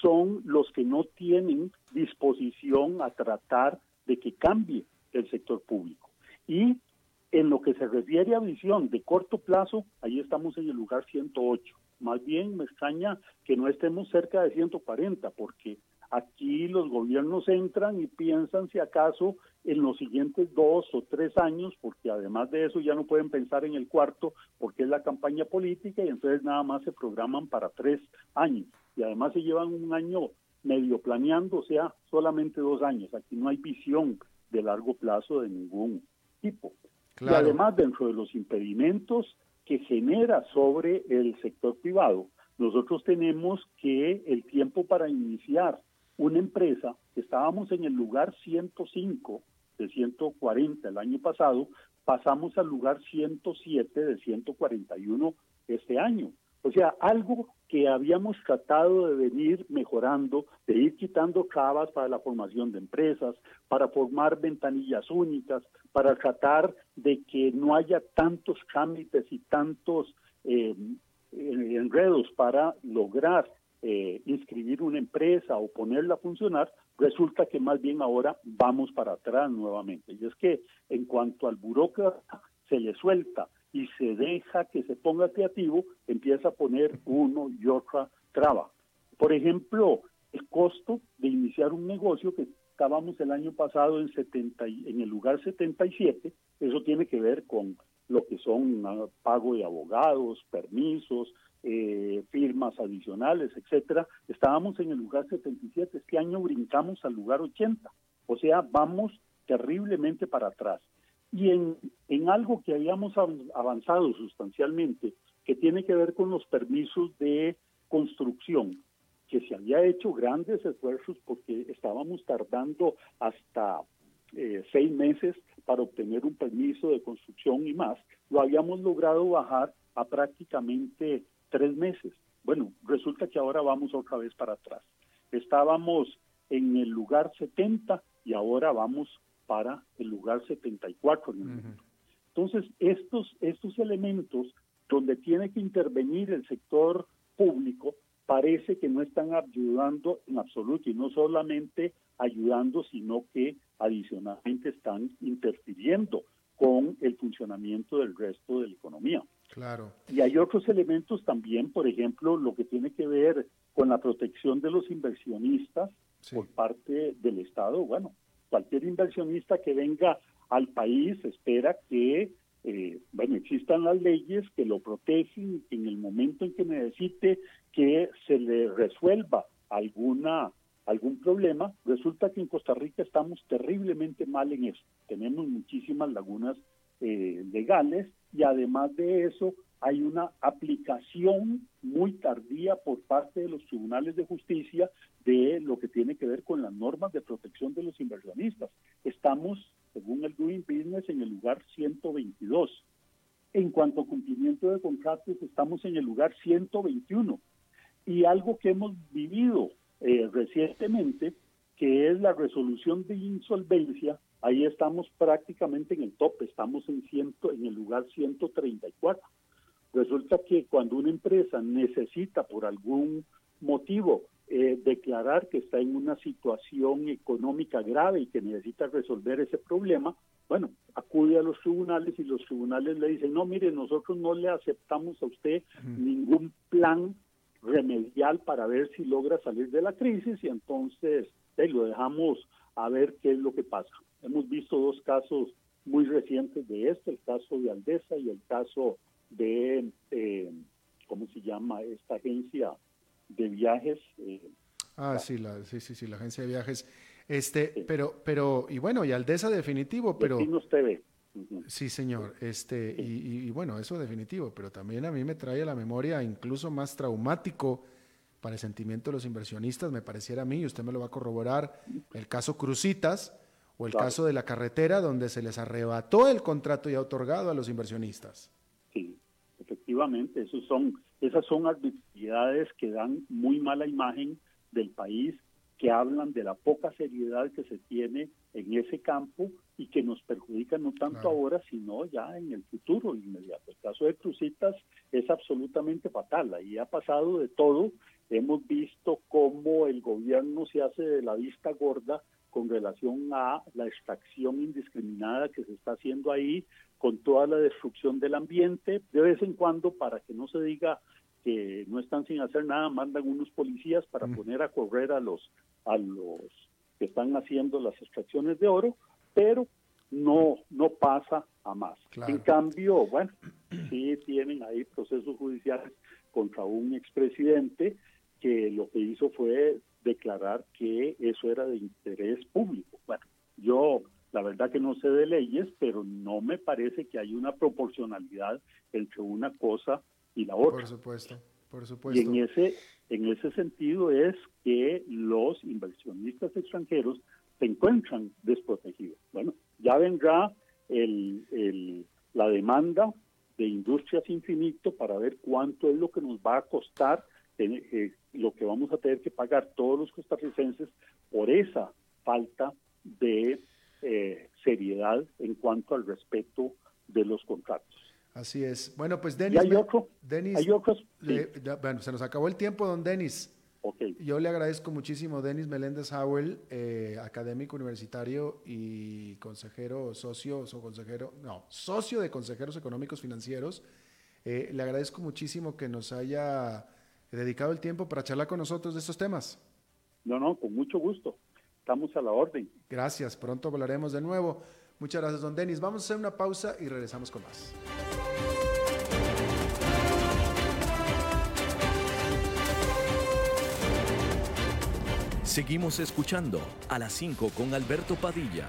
son los que no tienen disposición a tratar de que cambie el sector público. Y en lo que se refiere a visión de corto plazo, ahí estamos en el lugar 108. Más bien me extraña que no estemos cerca de 140, porque aquí los gobiernos entran y piensan si acaso en los siguientes dos o tres años, porque además de eso ya no pueden pensar en el cuarto, porque es la campaña política y entonces nada más se programan para tres años. Y además se llevan un año medio planeando, o sea, solamente dos años. Aquí no hay visión de largo plazo de ningún tipo. Y además, dentro de los impedimentos que genera sobre el sector privado, nosotros tenemos que el tiempo para iniciar una empresa, estábamos en el lugar 105 de 140 el año pasado, pasamos al lugar 107 de 141 este año. O sea, algo que habíamos tratado de venir mejorando, de ir quitando trabas para la formación de empresas, para formar ventanillas únicas, para tratar de que no haya tantos trámites y tantos eh, enredos para lograr eh, inscribir una empresa o ponerla a funcionar, resulta que más bien ahora vamos para atrás nuevamente. Y es que en cuanto al burócrata se le suelta y se deja que se ponga creativo, empieza a poner uno y otra traba. Por ejemplo, el costo de iniciar un negocio que estábamos el año pasado en 70 en el lugar 77, eso tiene que ver con lo que son ah, pago de abogados, permisos, eh, firmas adicionales, etcétera. Estábamos en el lugar 77, este año brincamos al lugar 80, o sea, vamos terriblemente para atrás y en, en algo que habíamos avanzado sustancialmente, que tiene que ver con los permisos de construcción, que se había hecho grandes esfuerzos porque estábamos tardando hasta eh, seis meses para obtener un permiso de construcción y más, lo habíamos logrado bajar a prácticamente tres meses. Bueno, resulta que ahora vamos otra vez para atrás. Estábamos en el lugar 70 y ahora vamos para el lugar 74 en el mundo. Entonces, estos, estos elementos donde tiene que intervenir el sector público parece que no están ayudando en absoluto y no solamente ayudando, sino que adicionalmente están interfiriendo con el funcionamiento del resto de la economía. Claro. Y hay otros elementos también, por ejemplo, lo que tiene que ver con la protección de los inversionistas por parte del Estado. Bueno, cualquier inversionista que venga al país espera que eh, bueno, existan las leyes que lo protegen en el momento en que necesite que se le resuelva alguna algún problema. Resulta que en Costa Rica estamos terriblemente mal en eso. Tenemos muchísimas lagunas eh, legales y además de eso hay una aplicación muy tardía por parte de los tribunales de justicia de lo que tiene que ver con las normas de protección de los inversionistas. Estamos, según el Doing Business, en el lugar 122. En cuanto a cumplimiento de contratos, estamos en el lugar 121. Y algo que hemos vivido eh, recientemente, que es la resolución de insolvencia, ahí estamos prácticamente en el tope, estamos en, ciento, en el lugar 134. Resulta que cuando una empresa necesita por algún motivo eh, declarar que está en una situación económica grave y que necesita resolver ese problema, bueno, acude a los tribunales y los tribunales le dicen, no, mire, nosotros no le aceptamos a usted ningún plan remedial para ver si logra salir de la crisis y entonces lo dejamos a ver qué es lo que pasa. Hemos visto dos casos muy recientes de este, el caso de Aldesa y el caso de, eh, ¿cómo se llama? Esta agencia de viajes. Eh, ah, sí, la, sí, sí, sí, la agencia de viajes. Este, pero, pero, y bueno, y Aldesa definitivo, pero... TV. Sí, señor. Este, y, y, bueno, eso definitivo, pero también a mí me trae a la memoria incluso más traumático para el sentimiento de los inversionistas, me pareciera a mí, y usted me lo va a corroborar, el caso Crucitas o el caso de la carretera donde se les arrebató el contrato ya otorgado a los inversionistas. Sí, efectivamente, esos son, esas son actividades que dan muy mala imagen del país que hablan de la poca seriedad que se tiene en ese campo y que nos perjudican no tanto ahora, sino ya en el futuro inmediato. El caso de Crucitas es absolutamente fatal. Ahí ha pasado de todo. Hemos visto cómo el gobierno se hace de la vista gorda con relación a la extracción indiscriminada que se está haciendo ahí, con toda la destrucción del ambiente. De vez en cuando, para que no se diga que no están sin hacer nada, mandan unos policías para poner a correr a los a los que están haciendo las extracciones de oro, pero no no pasa a más. En cambio, bueno, [CLEARS THROAT] sí tienen ahí procesos judiciales contra un expresidente que lo que hizo fue declarar que eso era de interés público. Bueno, yo la verdad que no sé de leyes, pero no me parece que hay una proporcionalidad entre una cosa y la otra. Por supuesto, por supuesto. Y en ese, en ese sentido es que los inversionistas extranjeros se encuentran desprotegidos. Bueno, ya vendrá el, el, la demanda de Industrias Infinito para ver cuánto es lo que nos va a costar, eh, lo que vamos a tener que pagar todos los costarricenses por esa falta de eh, seriedad en cuanto al respeto de los contratos. Así es. Bueno, pues Denis. hay otro? Hay otros. bueno, se nos acabó el tiempo, don Denis. Okay. Yo le agradezco muchísimo, Denis Meléndez Howell, eh, académico universitario y consejero, socio, o consejero, no, socio de consejeros económicos financieros. Eh, le agradezco muchísimo que nos haya dedicado el tiempo para charlar con nosotros de estos temas. No, no, con mucho gusto. Estamos a la orden. Gracias, pronto hablaremos de nuevo. Muchas gracias, don Denis. Vamos a hacer una pausa y regresamos con más. Seguimos escuchando a las 5 con Alberto Padilla.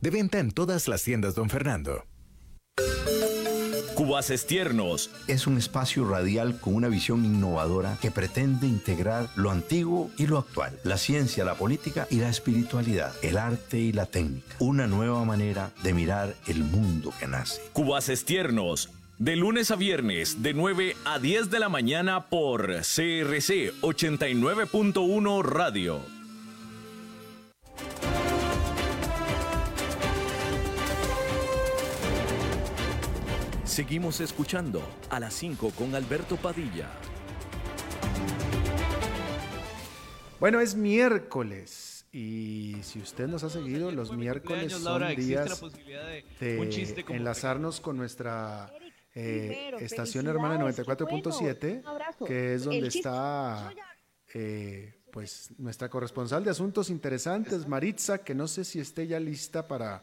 De venta en todas las tiendas, don Fernando. Cubaces Tiernos. Es un espacio radial con una visión innovadora que pretende integrar lo antiguo y lo actual, la ciencia, la política y la espiritualidad, el arte y la técnica. Una nueva manera de mirar el mundo que nace. Cubaces Tiernos. De lunes a viernes, de 9 a 10 de la mañana por CRC 89.1 Radio. Seguimos escuchando a las 5 con Alberto Padilla. Bueno, es miércoles Y si usted nos ha seguido, los miércoles son días de, enlazarnos con nuestra eh, estación hermana 94.7, que es donde está eh, pues nuestra corresponsal de asuntos interesantes, Maritza, que no sé si esté ya lista para...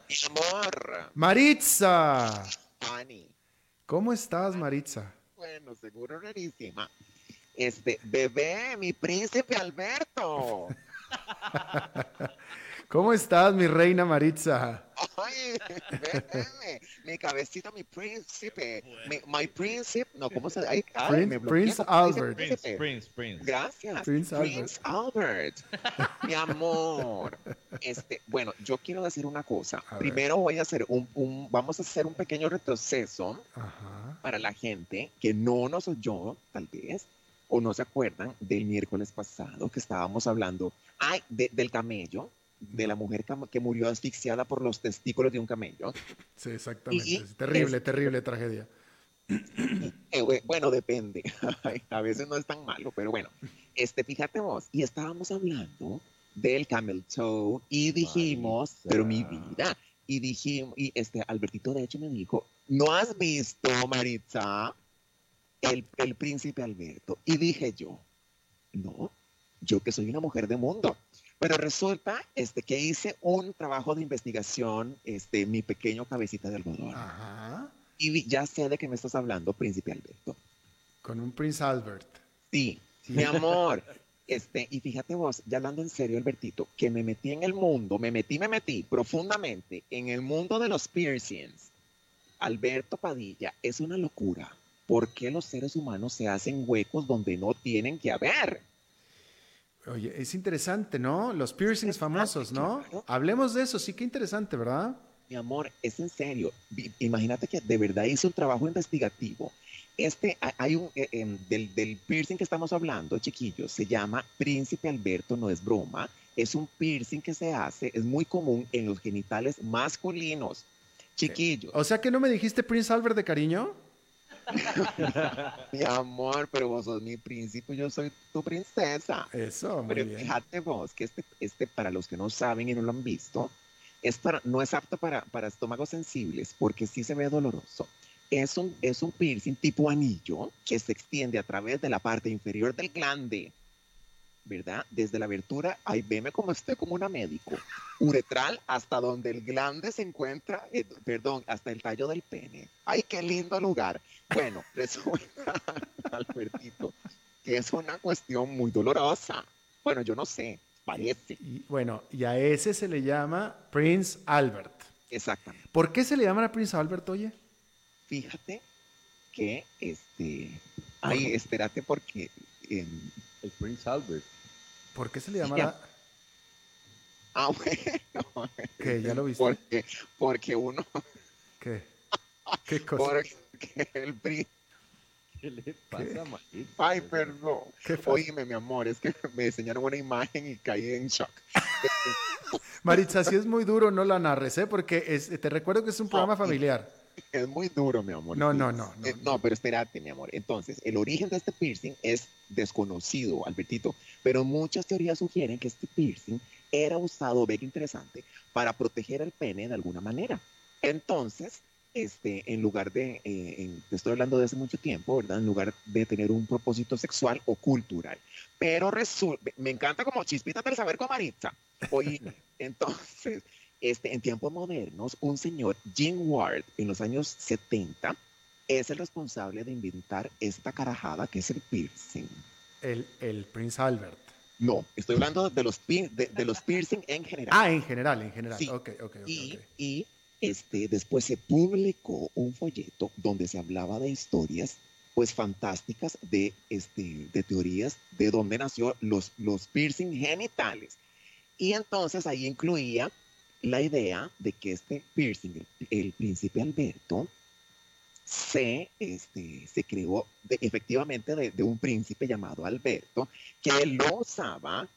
Maritza. ¿Cómo estás, Maritza? Bueno, seguro rarísima. Este, bebé, mi príncipe Alberto. [LAUGHS] ¿Cómo estás, mi reina Maritza? Ay, mi cabecita, mi príncipe, mi, my príncipe, no, ¿cómo se ay, Prince, Albert. Prince, Prince, Gracias. Prince, Albert. mi amor. [LAUGHS] Este, bueno, yo quiero decir una cosa. Primero voy a hacer un, un, vamos a hacer un pequeño retroceso para la gente que no nos oyó, tal vez, o no se acuerdan del miércoles pasado que estábamos hablando, ay, del camello de la mujer que murió asfixiada por los testículos de un camello. Sí, exactamente. terrible, terrible tragedia. [CLEARS THROAT] Eh, bueno, depende. [LAUGHS] A veces no es tan malo, pero bueno. Este, fíjate vos, y estábamos hablando del camel toe y dijimos, pero mi vida, y dijimos, y este, Albertito de hecho me dijo, ¿no has visto, Maritza, el, el príncipe Alberto? Y dije yo, no, yo que soy una mujer de mundo, pero resulta este, que hice un trabajo de investigación, este, mi pequeño cabecita de algodón. Ajá. Y ya sé de qué me estás hablando, Príncipe Alberto. Con un Prince Albert. Sí, mi amor. [LAUGHS] Este, y fíjate vos, ya hablando en serio, Albertito, que me metí en el mundo, me metí, me metí profundamente en el mundo de los piercings. Alberto Padilla, es una locura. ¿Por qué los seres humanos se hacen huecos donde no tienen que haber? Oye, es interesante, ¿no? Los piercings famosos, ¿no? Hablemos de eso, sí que interesante, ¿verdad? Mi amor, es en serio. Imagínate que de verdad hice un trabajo investigativo. Este, hay un, eh, em, del, del piercing que estamos hablando, chiquillos, se llama Príncipe Alberto, no es broma. Es un piercing que se hace, es muy común en los genitales masculinos. Chiquillos. O sea que no me dijiste Prince Albert de cariño. [LAUGHS] mi amor, pero vos sos mi príncipe, yo soy tu princesa. Eso, muy pero fíjate vos que este, este, para los que no saben y no lo han visto, es para, no es apto para, para estómagos sensibles porque sí se ve doloroso. Es un, es un piercing tipo anillo que se extiende a través de la parte inferior del glande. ¿verdad? Desde la abertura, ahí veme como esté como una médico. Uretral hasta donde el glande se encuentra, eh, perdón, hasta el tallo del pene. Ay, qué lindo lugar. Bueno, [LAUGHS] resulta, Albertito, que es una cuestión muy dolorosa. Bueno, yo no sé, parece. Y, bueno, y a ese se le llama Prince Albert. Exactamente. ¿Por qué se le llama a Prince Albert, oye? Fíjate que, este, ay, espérate porque... el Prince Albert ¿Por qué se le llama Ah, [LAUGHS] bueno. ¿Qué? ¿Ya lo viste? Porque, porque uno... ¿Qué? [LAUGHS] ¿Qué cosa? Porque el príncipe... ¿Qué le pasa, Ay, perdón. Oíme, mi amor, es que me enseñaron una imagen y caí en shock. [LAUGHS] Maritza, si es muy duro, no la narres, ¿eh? Porque te recuerdo que es un programa familiar. Es muy duro, mi amor. No, no, no, eh, no. No, pero espérate, mi amor. Entonces, el origen de este piercing es desconocido, Albertito, pero muchas teorías sugieren que este piercing era usado, ve que interesante, para proteger el pene de alguna manera. Entonces, este, en lugar de, eh, te estoy hablando de hace mucho tiempo, ¿verdad? En lugar de tener un propósito sexual o cultural. Pero resulta, me encanta como chispita del saber con Maritza. Oye, [LAUGHS] entonces, este, en tiempos modernos, un señor, Jim Ward, en los años 70, es el responsable de inventar esta carajada que es el piercing. El, el Prince Albert. No, estoy hablando de los, de, de, los piercing en general. Ah, en general, en general. Sí. Okay, okay, y, y este, después se publicó un folleto donde se hablaba de historias pues fantásticas de, este, de teorías de dónde nació los, los piercing genitales. Y entonces ahí incluía la idea de que este piercing, el, príncipe Alberto, se, este, se creó efectivamente de, un príncipe llamado Alberto, que lo usaba,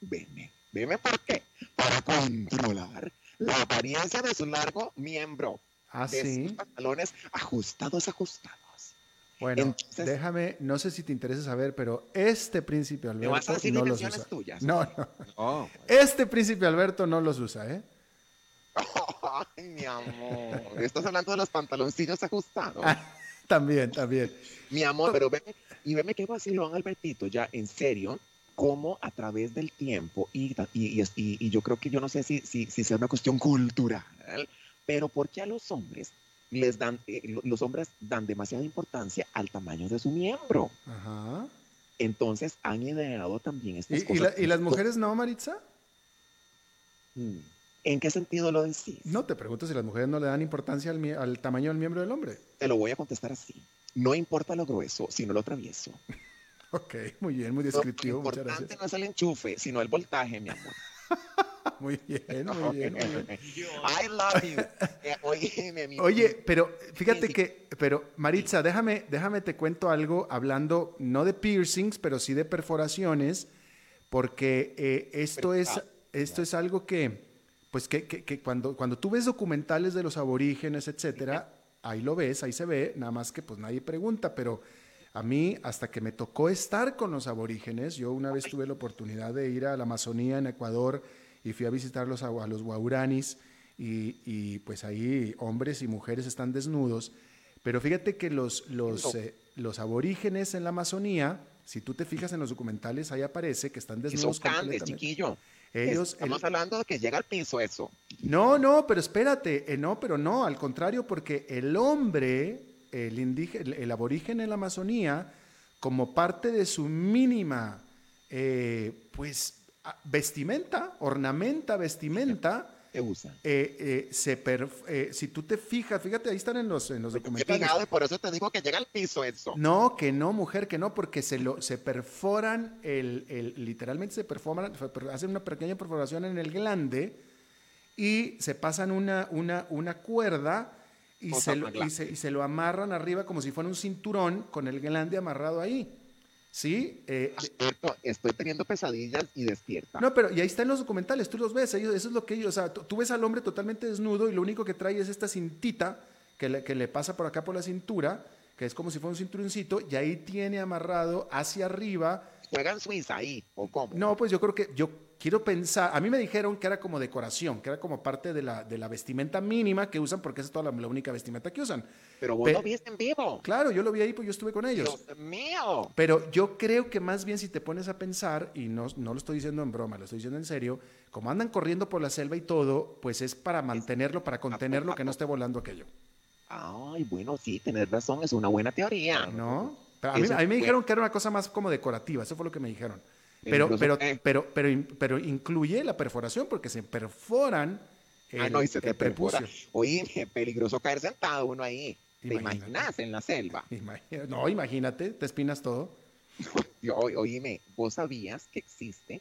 veme, veme por qué, para controlar la apariencia de su largo miembro. Ah, de sus pantalones ajustados, ajustados. Bueno, Entonces- déjame, no sé si te interesa saber, pero este príncipe ¿Me Alberto vas a decir no los usa. tuyas? No, no. Oh, Este príncipe Alberto no los usa, ¿eh? [LAUGHS] Ay, mi amor. Estás hablando de los pantaloncillos ajustados. Ah, también, también. Mi amor, pero veme, y veme qué vacilón, Albertito, ya en serio, cómo a través del tiempo, y, y, y, yo creo que yo no sé si, si, si sea una cuestión cultural, pero porque a los hombres les dan, eh, lo- los hombres dan demasiada importancia al tamaño de su miembro. Ajá. Entonces han ideado también estas ¿Y, y cosas. la- y las mujeres no, Maritza? hmm. ¿En qué sentido lo decís? No, te pregunto si las mujeres no le dan importancia al, tamaño del miembro del hombre. Te lo voy a contestar así. No importa lo grueso, sino lo travieso. [LAUGHS] Ok, muy bien, muy Lo descriptivo, muchas importante gracias. no es el enchufe, sino el voltaje, mi amor. [LAUGHS] Muy bien, muy bien, muy bien. [LAUGHS] I love you. Eh, Oye, pero fíjate que, pero Maritza, déjame, déjame te cuento algo hablando no de piercings, pero sí de perforaciones, porque eh, esto Pero, es, ah, esto es algo que, pues que, que- que cuando, cuando tú ves documentales de los aborígenes, etcétera, ahí lo ves, ahí se ve, nada más que pues nadie pregunta, pero a mí hasta que me tocó estar con los aborígenes, yo una vez tuve la oportunidad de ir a la Amazonía en Ecuador y fui a visitar los, a los guauranis y, y, pues ahí hombres y mujeres están desnudos, pero fíjate que los, los, eh, los aborígenes en la Amazonía, si tú te fijas en los documentales, ahí aparece que están que son desnudos grandes, chiquillo. Ellos, Estamos el- hablando de que llega al piso eso. no, no, pero espérate, eh, no, pero no, al contrario, porque el hombre, el, indígena, el, el aborigen en la Amazonía, como parte de su mínima, eh, pues, vestimenta, ornamenta, vestimenta, Usa. eh, eh, se eh, si tú te fijas, fíjate, ahí están en los, en los documentales. por eso te digo que llega al piso eso. No, que no, mujer, que no, porque se lo se perforan el, el- literalmente se perforan, per- hacen una pequeña perforación en el glande y se pasan una, una, una cuerda y se, lo, y, se, y se lo amarran arriba como si fuera un cinturón con el glande amarrado ahí. ¿Sí? Eh, estoy teniendo pesadillas y despierta. no, pero y ahí están los documentales, tú los ves, ellos, eso es lo que ellos, o sea, tú, tú ves al hombre totalmente desnudo y lo único que trae es esta cintita que le, que le pasa por acá por la cintura, que es como si fuera un cinturoncito, y ahí tiene amarrado hacia arriba. Juegan Suiza ahí, ¿o cómo? No, pues yo creo que, yo quiero pensar, a mí me dijeron que era como decoración, que era como parte de la, de la vestimenta mínima que usan, porque esa es toda la, la única vestimenta que usan. Pero vos Pe- lo viste en vivo. Claro, yo lo vi ahí, pues yo estuve con ellos. Dios mío. Pero yo creo que más bien si te pones a pensar, y no, no lo estoy diciendo en broma, lo estoy diciendo en serio, como andan corriendo por la selva y todo, pues es para mantenerlo, para contenerlo, que no esté volando aquello, Ay, bueno, sí, tenés razón, es una buena teoría. ¿no? Pero a, mí, Eso a mí me dijeron que era una cosa más como decorativa, eso fue lo que me dijeron. Pero, Incluso, pero, eh. pero, pero, pero incluye la perforación, porque se perforan el, ah, no, y se te perfora. prepucio. Oye, [LAUGHS] peligroso caer sentado uno ahí. ¿Te imaginas en la selva? No, imagínate, te espinas todo. [LAUGHS] Yo, oíme, ¿vos sabías que existe?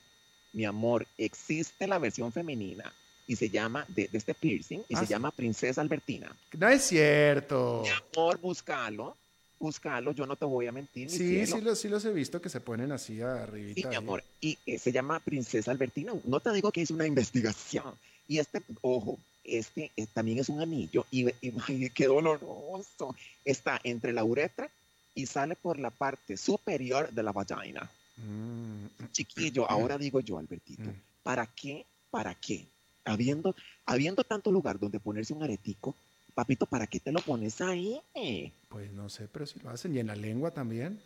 Mi amor, existe la versión femenina y se llama, de, de este piercing, y Ah, se sí. llama Princesa Albertina. No es cierto. Mi amor, búscalo, búscalo, yo no te voy a mentir. mi Sí, sí los, sí los he visto que se ponen así Sí, arribita. mi ahí. amor, y eh, se llama Princesa Albertina. No te digo que es una investigación. Y este, ojo, este eh, también es un anillo y, y- ay, qué doloroso. Está entre la uretra y sale por la parte superior de la vagina. Mm, Chiquillo, [CLEARS THROAT] ahora digo yo, Albertito, Mm. ¿para qué? ¿Para qué? Habiendo, habiendo tanto lugar donde ponerse un aretico, papito, ¿para qué te lo pones ahí? Pues no sé, pero si lo hacen. Y en la lengua también.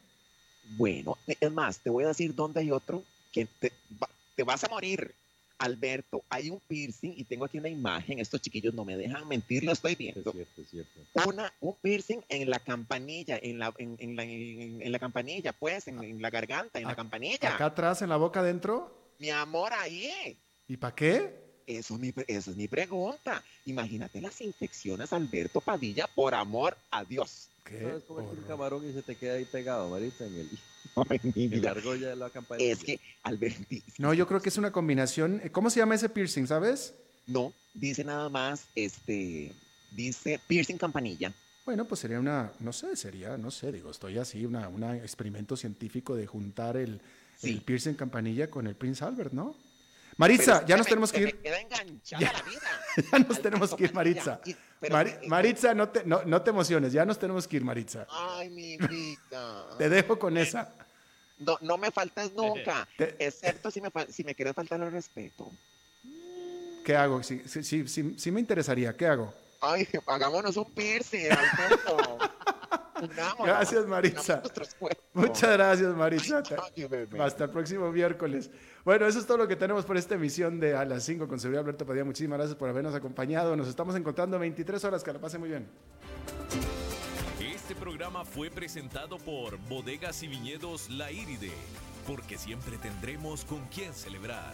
Bueno, es más, te voy a decir dónde hay otro que te, va- te vas a morir. Alberto, hay un piercing y tengo aquí una imagen. Estos chiquillos no me dejan mentir, lo estoy Es viendo. cierto, es cierto. Una, un piercing en la campanilla, en la, en, en la, en, en la campanilla, pues, en, en la garganta, en la campanilla. Acá atrás, en la boca adentro. Mi amor, ahí. ¿Y para qué? Eso es, mi, pre- esa es mi pregunta. Imagínate las infecciones, Alberto Padilla, por amor a Dios. ¿Qué? ¿Sabes cómo es un camarón y se te queda ahí pegado, Marita, en el, [LAUGHS] Ay, mi vida. argolla de la campanilla? Es que, Alberti, No, yo creo que es una combinación. eh, ¿Cómo se llama ese piercing, sabes? no, dice nada más, este, dice piercing campanilla. Bueno, pues sería una, no sé, sería, no sé, digo, estoy así, una, un experimento científico de juntar el, Sí. el piercing campanilla con el Prince Albert, ¿no? Maritza, Pero ya nos tenemos que me ir. queda enganchada Ya. la vida. [LAUGHS] Ya nos Al tenemos que ir, Maritza. Pero- eh, Maritza, no te, no, no te emociones, ya nos tenemos que ir, Maritza. Ay, mi [LAUGHS] vida. Te dejo con esa. No, no me faltas nunca, Te- excepto si me, si me quieres faltar el respeto. ¿Qué hago? Sí, sí, sí, sí, me interesaría, ¿qué hago? Ay, hagámonos un piercing, Alberto. Gracias, Maritza. Muchas gracias, Maritza. Hasta el próximo miércoles. Bueno, eso es todo lo que tenemos por esta emisión de A las 5 con Seguridad Alberto Padilla. Muchísimas gracias por habernos acompañado. Nos estamos encontrando 23 horas. Que la pase muy bien. Este programa fue presentado por Bodegas y Viñedos La Iride, porque siempre tendremos con quién celebrar.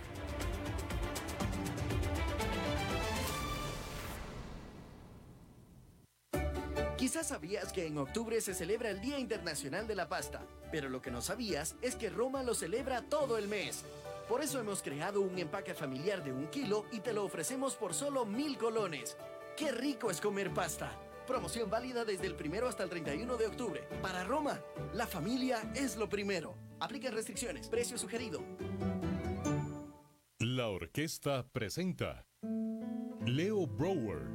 Quizás sabías que en octubre se celebra el Día Internacional de la Pasta, pero lo que no sabías es que Roma lo celebra todo el mes. Por eso hemos creado un empaque familiar de un kilo y te lo ofrecemos por solo mil colones. ¡Qué rico es comer pasta! Promoción válida desde el primero hasta el 31 de octubre. Para Roma, la familia es lo primero. Aplican restricciones. Precio sugerido. La orquesta presenta Leo Brower,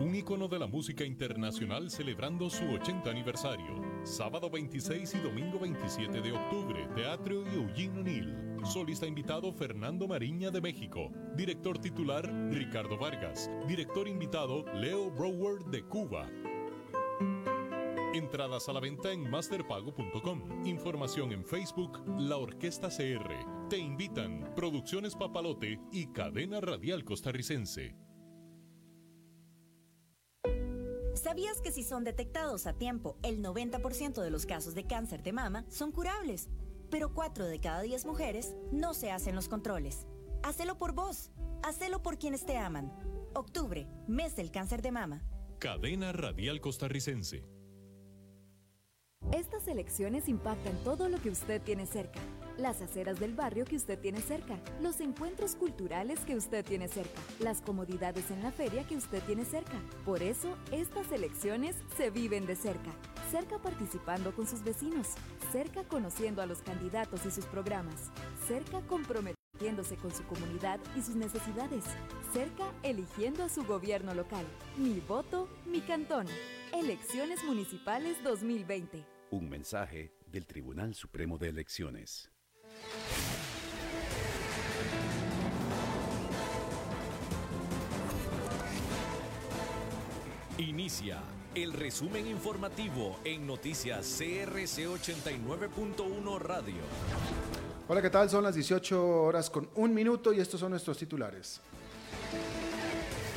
un ícono de la música internacional celebrando su 80 aniversario. Sábado 26 y domingo 27 de octubre, Teatro Eugene O'Neill. Solista invitado Fernando Mariña de México. Director titular Ricardo Vargas. Director invitado Leo Brower de Cuba. Entradas a la venta en masterpago.com. Información en Facebook La Orquesta CR. Te invitan Producciones Papalote y Cadena Radial Costarricense. ¿Sabías que si son detectados a tiempo, el 90% de los casos de cáncer de mama son curables? Pero 4 de cada 10 mujeres no se hacen los controles. Hacelo por vos. Hacelo por quienes te aman. Octubre, mes del cáncer de mama. Cadena Radial Costarricense. Estas elecciones impactan todo lo que usted tiene cerca. Las aceras del barrio que usted tiene cerca, los encuentros culturales que usted tiene cerca, las comodidades en la feria que usted tiene cerca. Por eso, estas elecciones se viven de cerca. Cerca participando con sus vecinos, cerca conociendo a los candidatos y sus programas, cerca comprometiéndose con su comunidad y sus necesidades, cerca eligiendo a su gobierno local. Mi voto, mi cantón. Elecciones Municipales 2020. Un mensaje del Tribunal Supremo de Elecciones. Inicia el resumen informativo en noticias CRC 89.1 Radio. Hola, ¿qué tal? Son las 18 horas con un minuto y estos son nuestros titulares.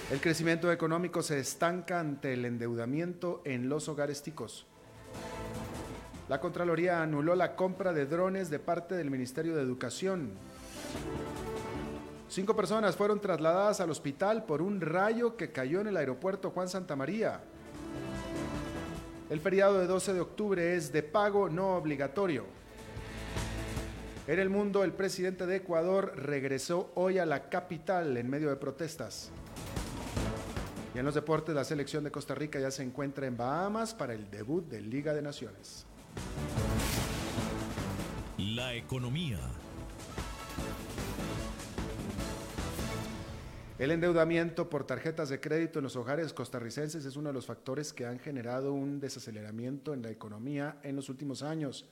El crecimiento económico se estanca ante el endeudamiento en los hogares ticos. La Contraloría anuló la compra de drones de parte del Ministerio de Educación. Cinco personas fueron trasladadas al hospital por un rayo que cayó en el aeropuerto Juan Santa María. El feriado de 12 de octubre es de pago no obligatorio. En el mundo, el presidente de Ecuador regresó hoy a la capital en medio de protestas. Y en los deportes, la selección de Costa Rica ya se encuentra en Bahamas para el debut de Liga de Naciones. La economía. El endeudamiento por tarjetas de crédito en los hogares costarricenses es uno de los factores que han generado un desaceleramiento en la economía en los últimos años.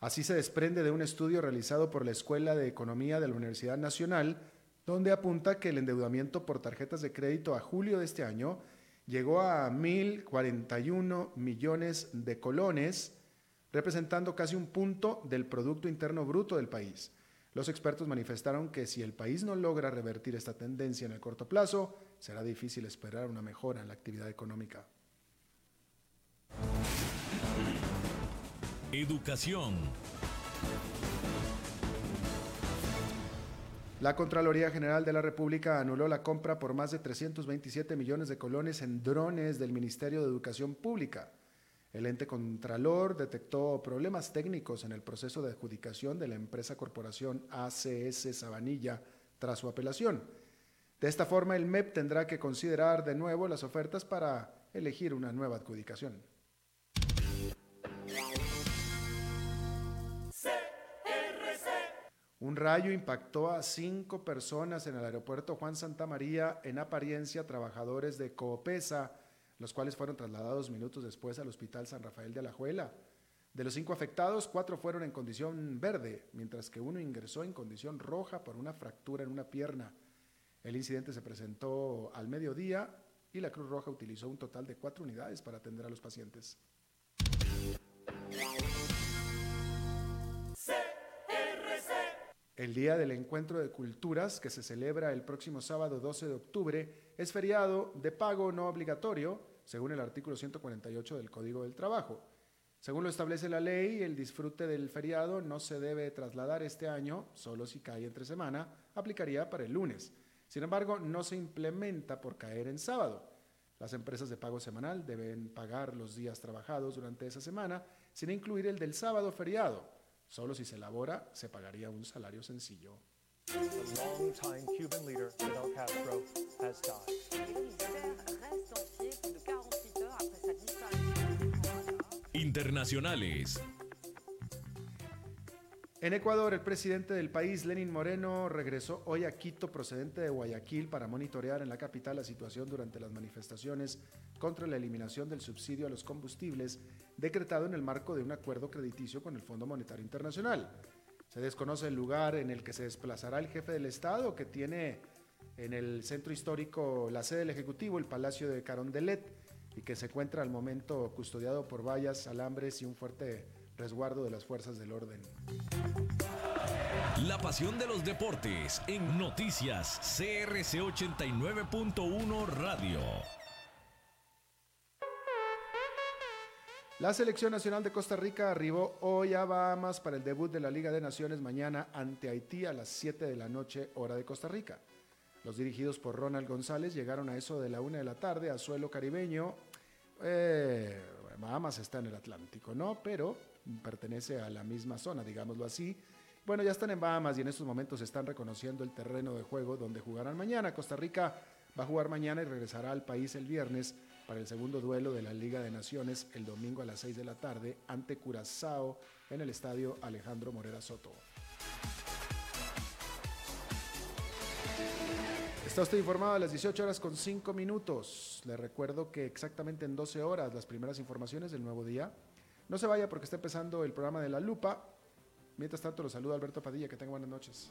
Así se desprende de un estudio realizado por la Escuela de Economía de la Universidad Nacional, donde apunta que el endeudamiento por tarjetas de crédito a julio de este año llegó a 1.041 millones de colones, representando casi un punto del Producto Interno Bruto del país. Los expertos manifestaron que si el país no logra revertir esta tendencia en el corto plazo, será difícil esperar una mejora en la actividad económica. Educación. La Contraloría General de la República anuló la compra por más de 327 millones de colones en drones del Ministerio de Educación Pública. El ente contralor detectó problemas técnicos en el proceso de adjudicación de la empresa corporación ACS Sabanilla tras su apelación. De esta forma, el MEP tendrá que considerar de nuevo las ofertas para elegir una nueva adjudicación. Un rayo impactó a cinco personas en el aeropuerto Juan Santa María, en apariencia trabajadores de Coopesa, los cuales fueron trasladados minutos después al Hospital San Rafael de Alajuela. De los cinco afectados, cuatro fueron en condición verde, mientras que uno ingresó en condición roja por una fractura en una pierna. El incidente se presentó al mediodía y la Cruz Roja utilizó un total de cuatro unidades para atender a los pacientes. El Día del Encuentro de Culturas, que se celebra el próximo sábado 12 de octubre, es feriado de pago no obligatorio, según el artículo 148 del Código del Trabajo. Según lo establece la ley, el disfrute del feriado no se debe trasladar este año, solo si cae entre semana, aplicaría para el lunes. Sin embargo, no se implementa por caer en sábado. Las empresas de pago semanal deben pagar los días trabajados durante esa semana, sin incluir el del sábado feriado. Solo si se elabora, se pagaría un salario sencillo. Internacionales. En Ecuador, el presidente del país, Lenin Moreno, regresó hoy a Quito procedente de Guayaquil para monitorear en la capital la situación durante las manifestaciones contra la eliminación del subsidio a los combustibles decretado en el marco de un acuerdo crediticio con el Fondo Monetario Internacional. Se desconoce el lugar en el que se desplazará el jefe del Estado, que tiene en el centro histórico la sede del Ejecutivo, el Palacio de Carondelet, y que se encuentra al momento custodiado por vallas, alambres y un fuerte resguardo de las fuerzas del orden. La pasión de los deportes en noticias CRC 89.1 Radio. La selección nacional de Costa Rica arribó hoy a Bahamas para el debut de la Liga de Naciones mañana ante Haití a las 7 de la noche hora de Costa Rica. Los dirigidos por Ronald González llegaron a eso de la una de la tarde a suelo caribeño. Eh, Bahamas está en el Atlántico, ¿no? Pero pertenece a la misma zona, digámoslo así. Bueno, ya están en Bahamas y en estos momentos están reconociendo el terreno de juego donde jugarán mañana. Costa Rica va a jugar mañana y regresará al país el viernes para el segundo duelo de la Liga de Naciones el domingo a las 6 de la tarde ante Curazao en el estadio Alejandro Morera Soto. Está usted informado a las 18 horas con 5 minutos. Le recuerdo que exactamente en 12 horas las primeras informaciones del nuevo día no se vaya porque está empezando el programa de La Lupa. Mientras tanto, lo saluda Alberto Padilla. Que tenga buenas noches.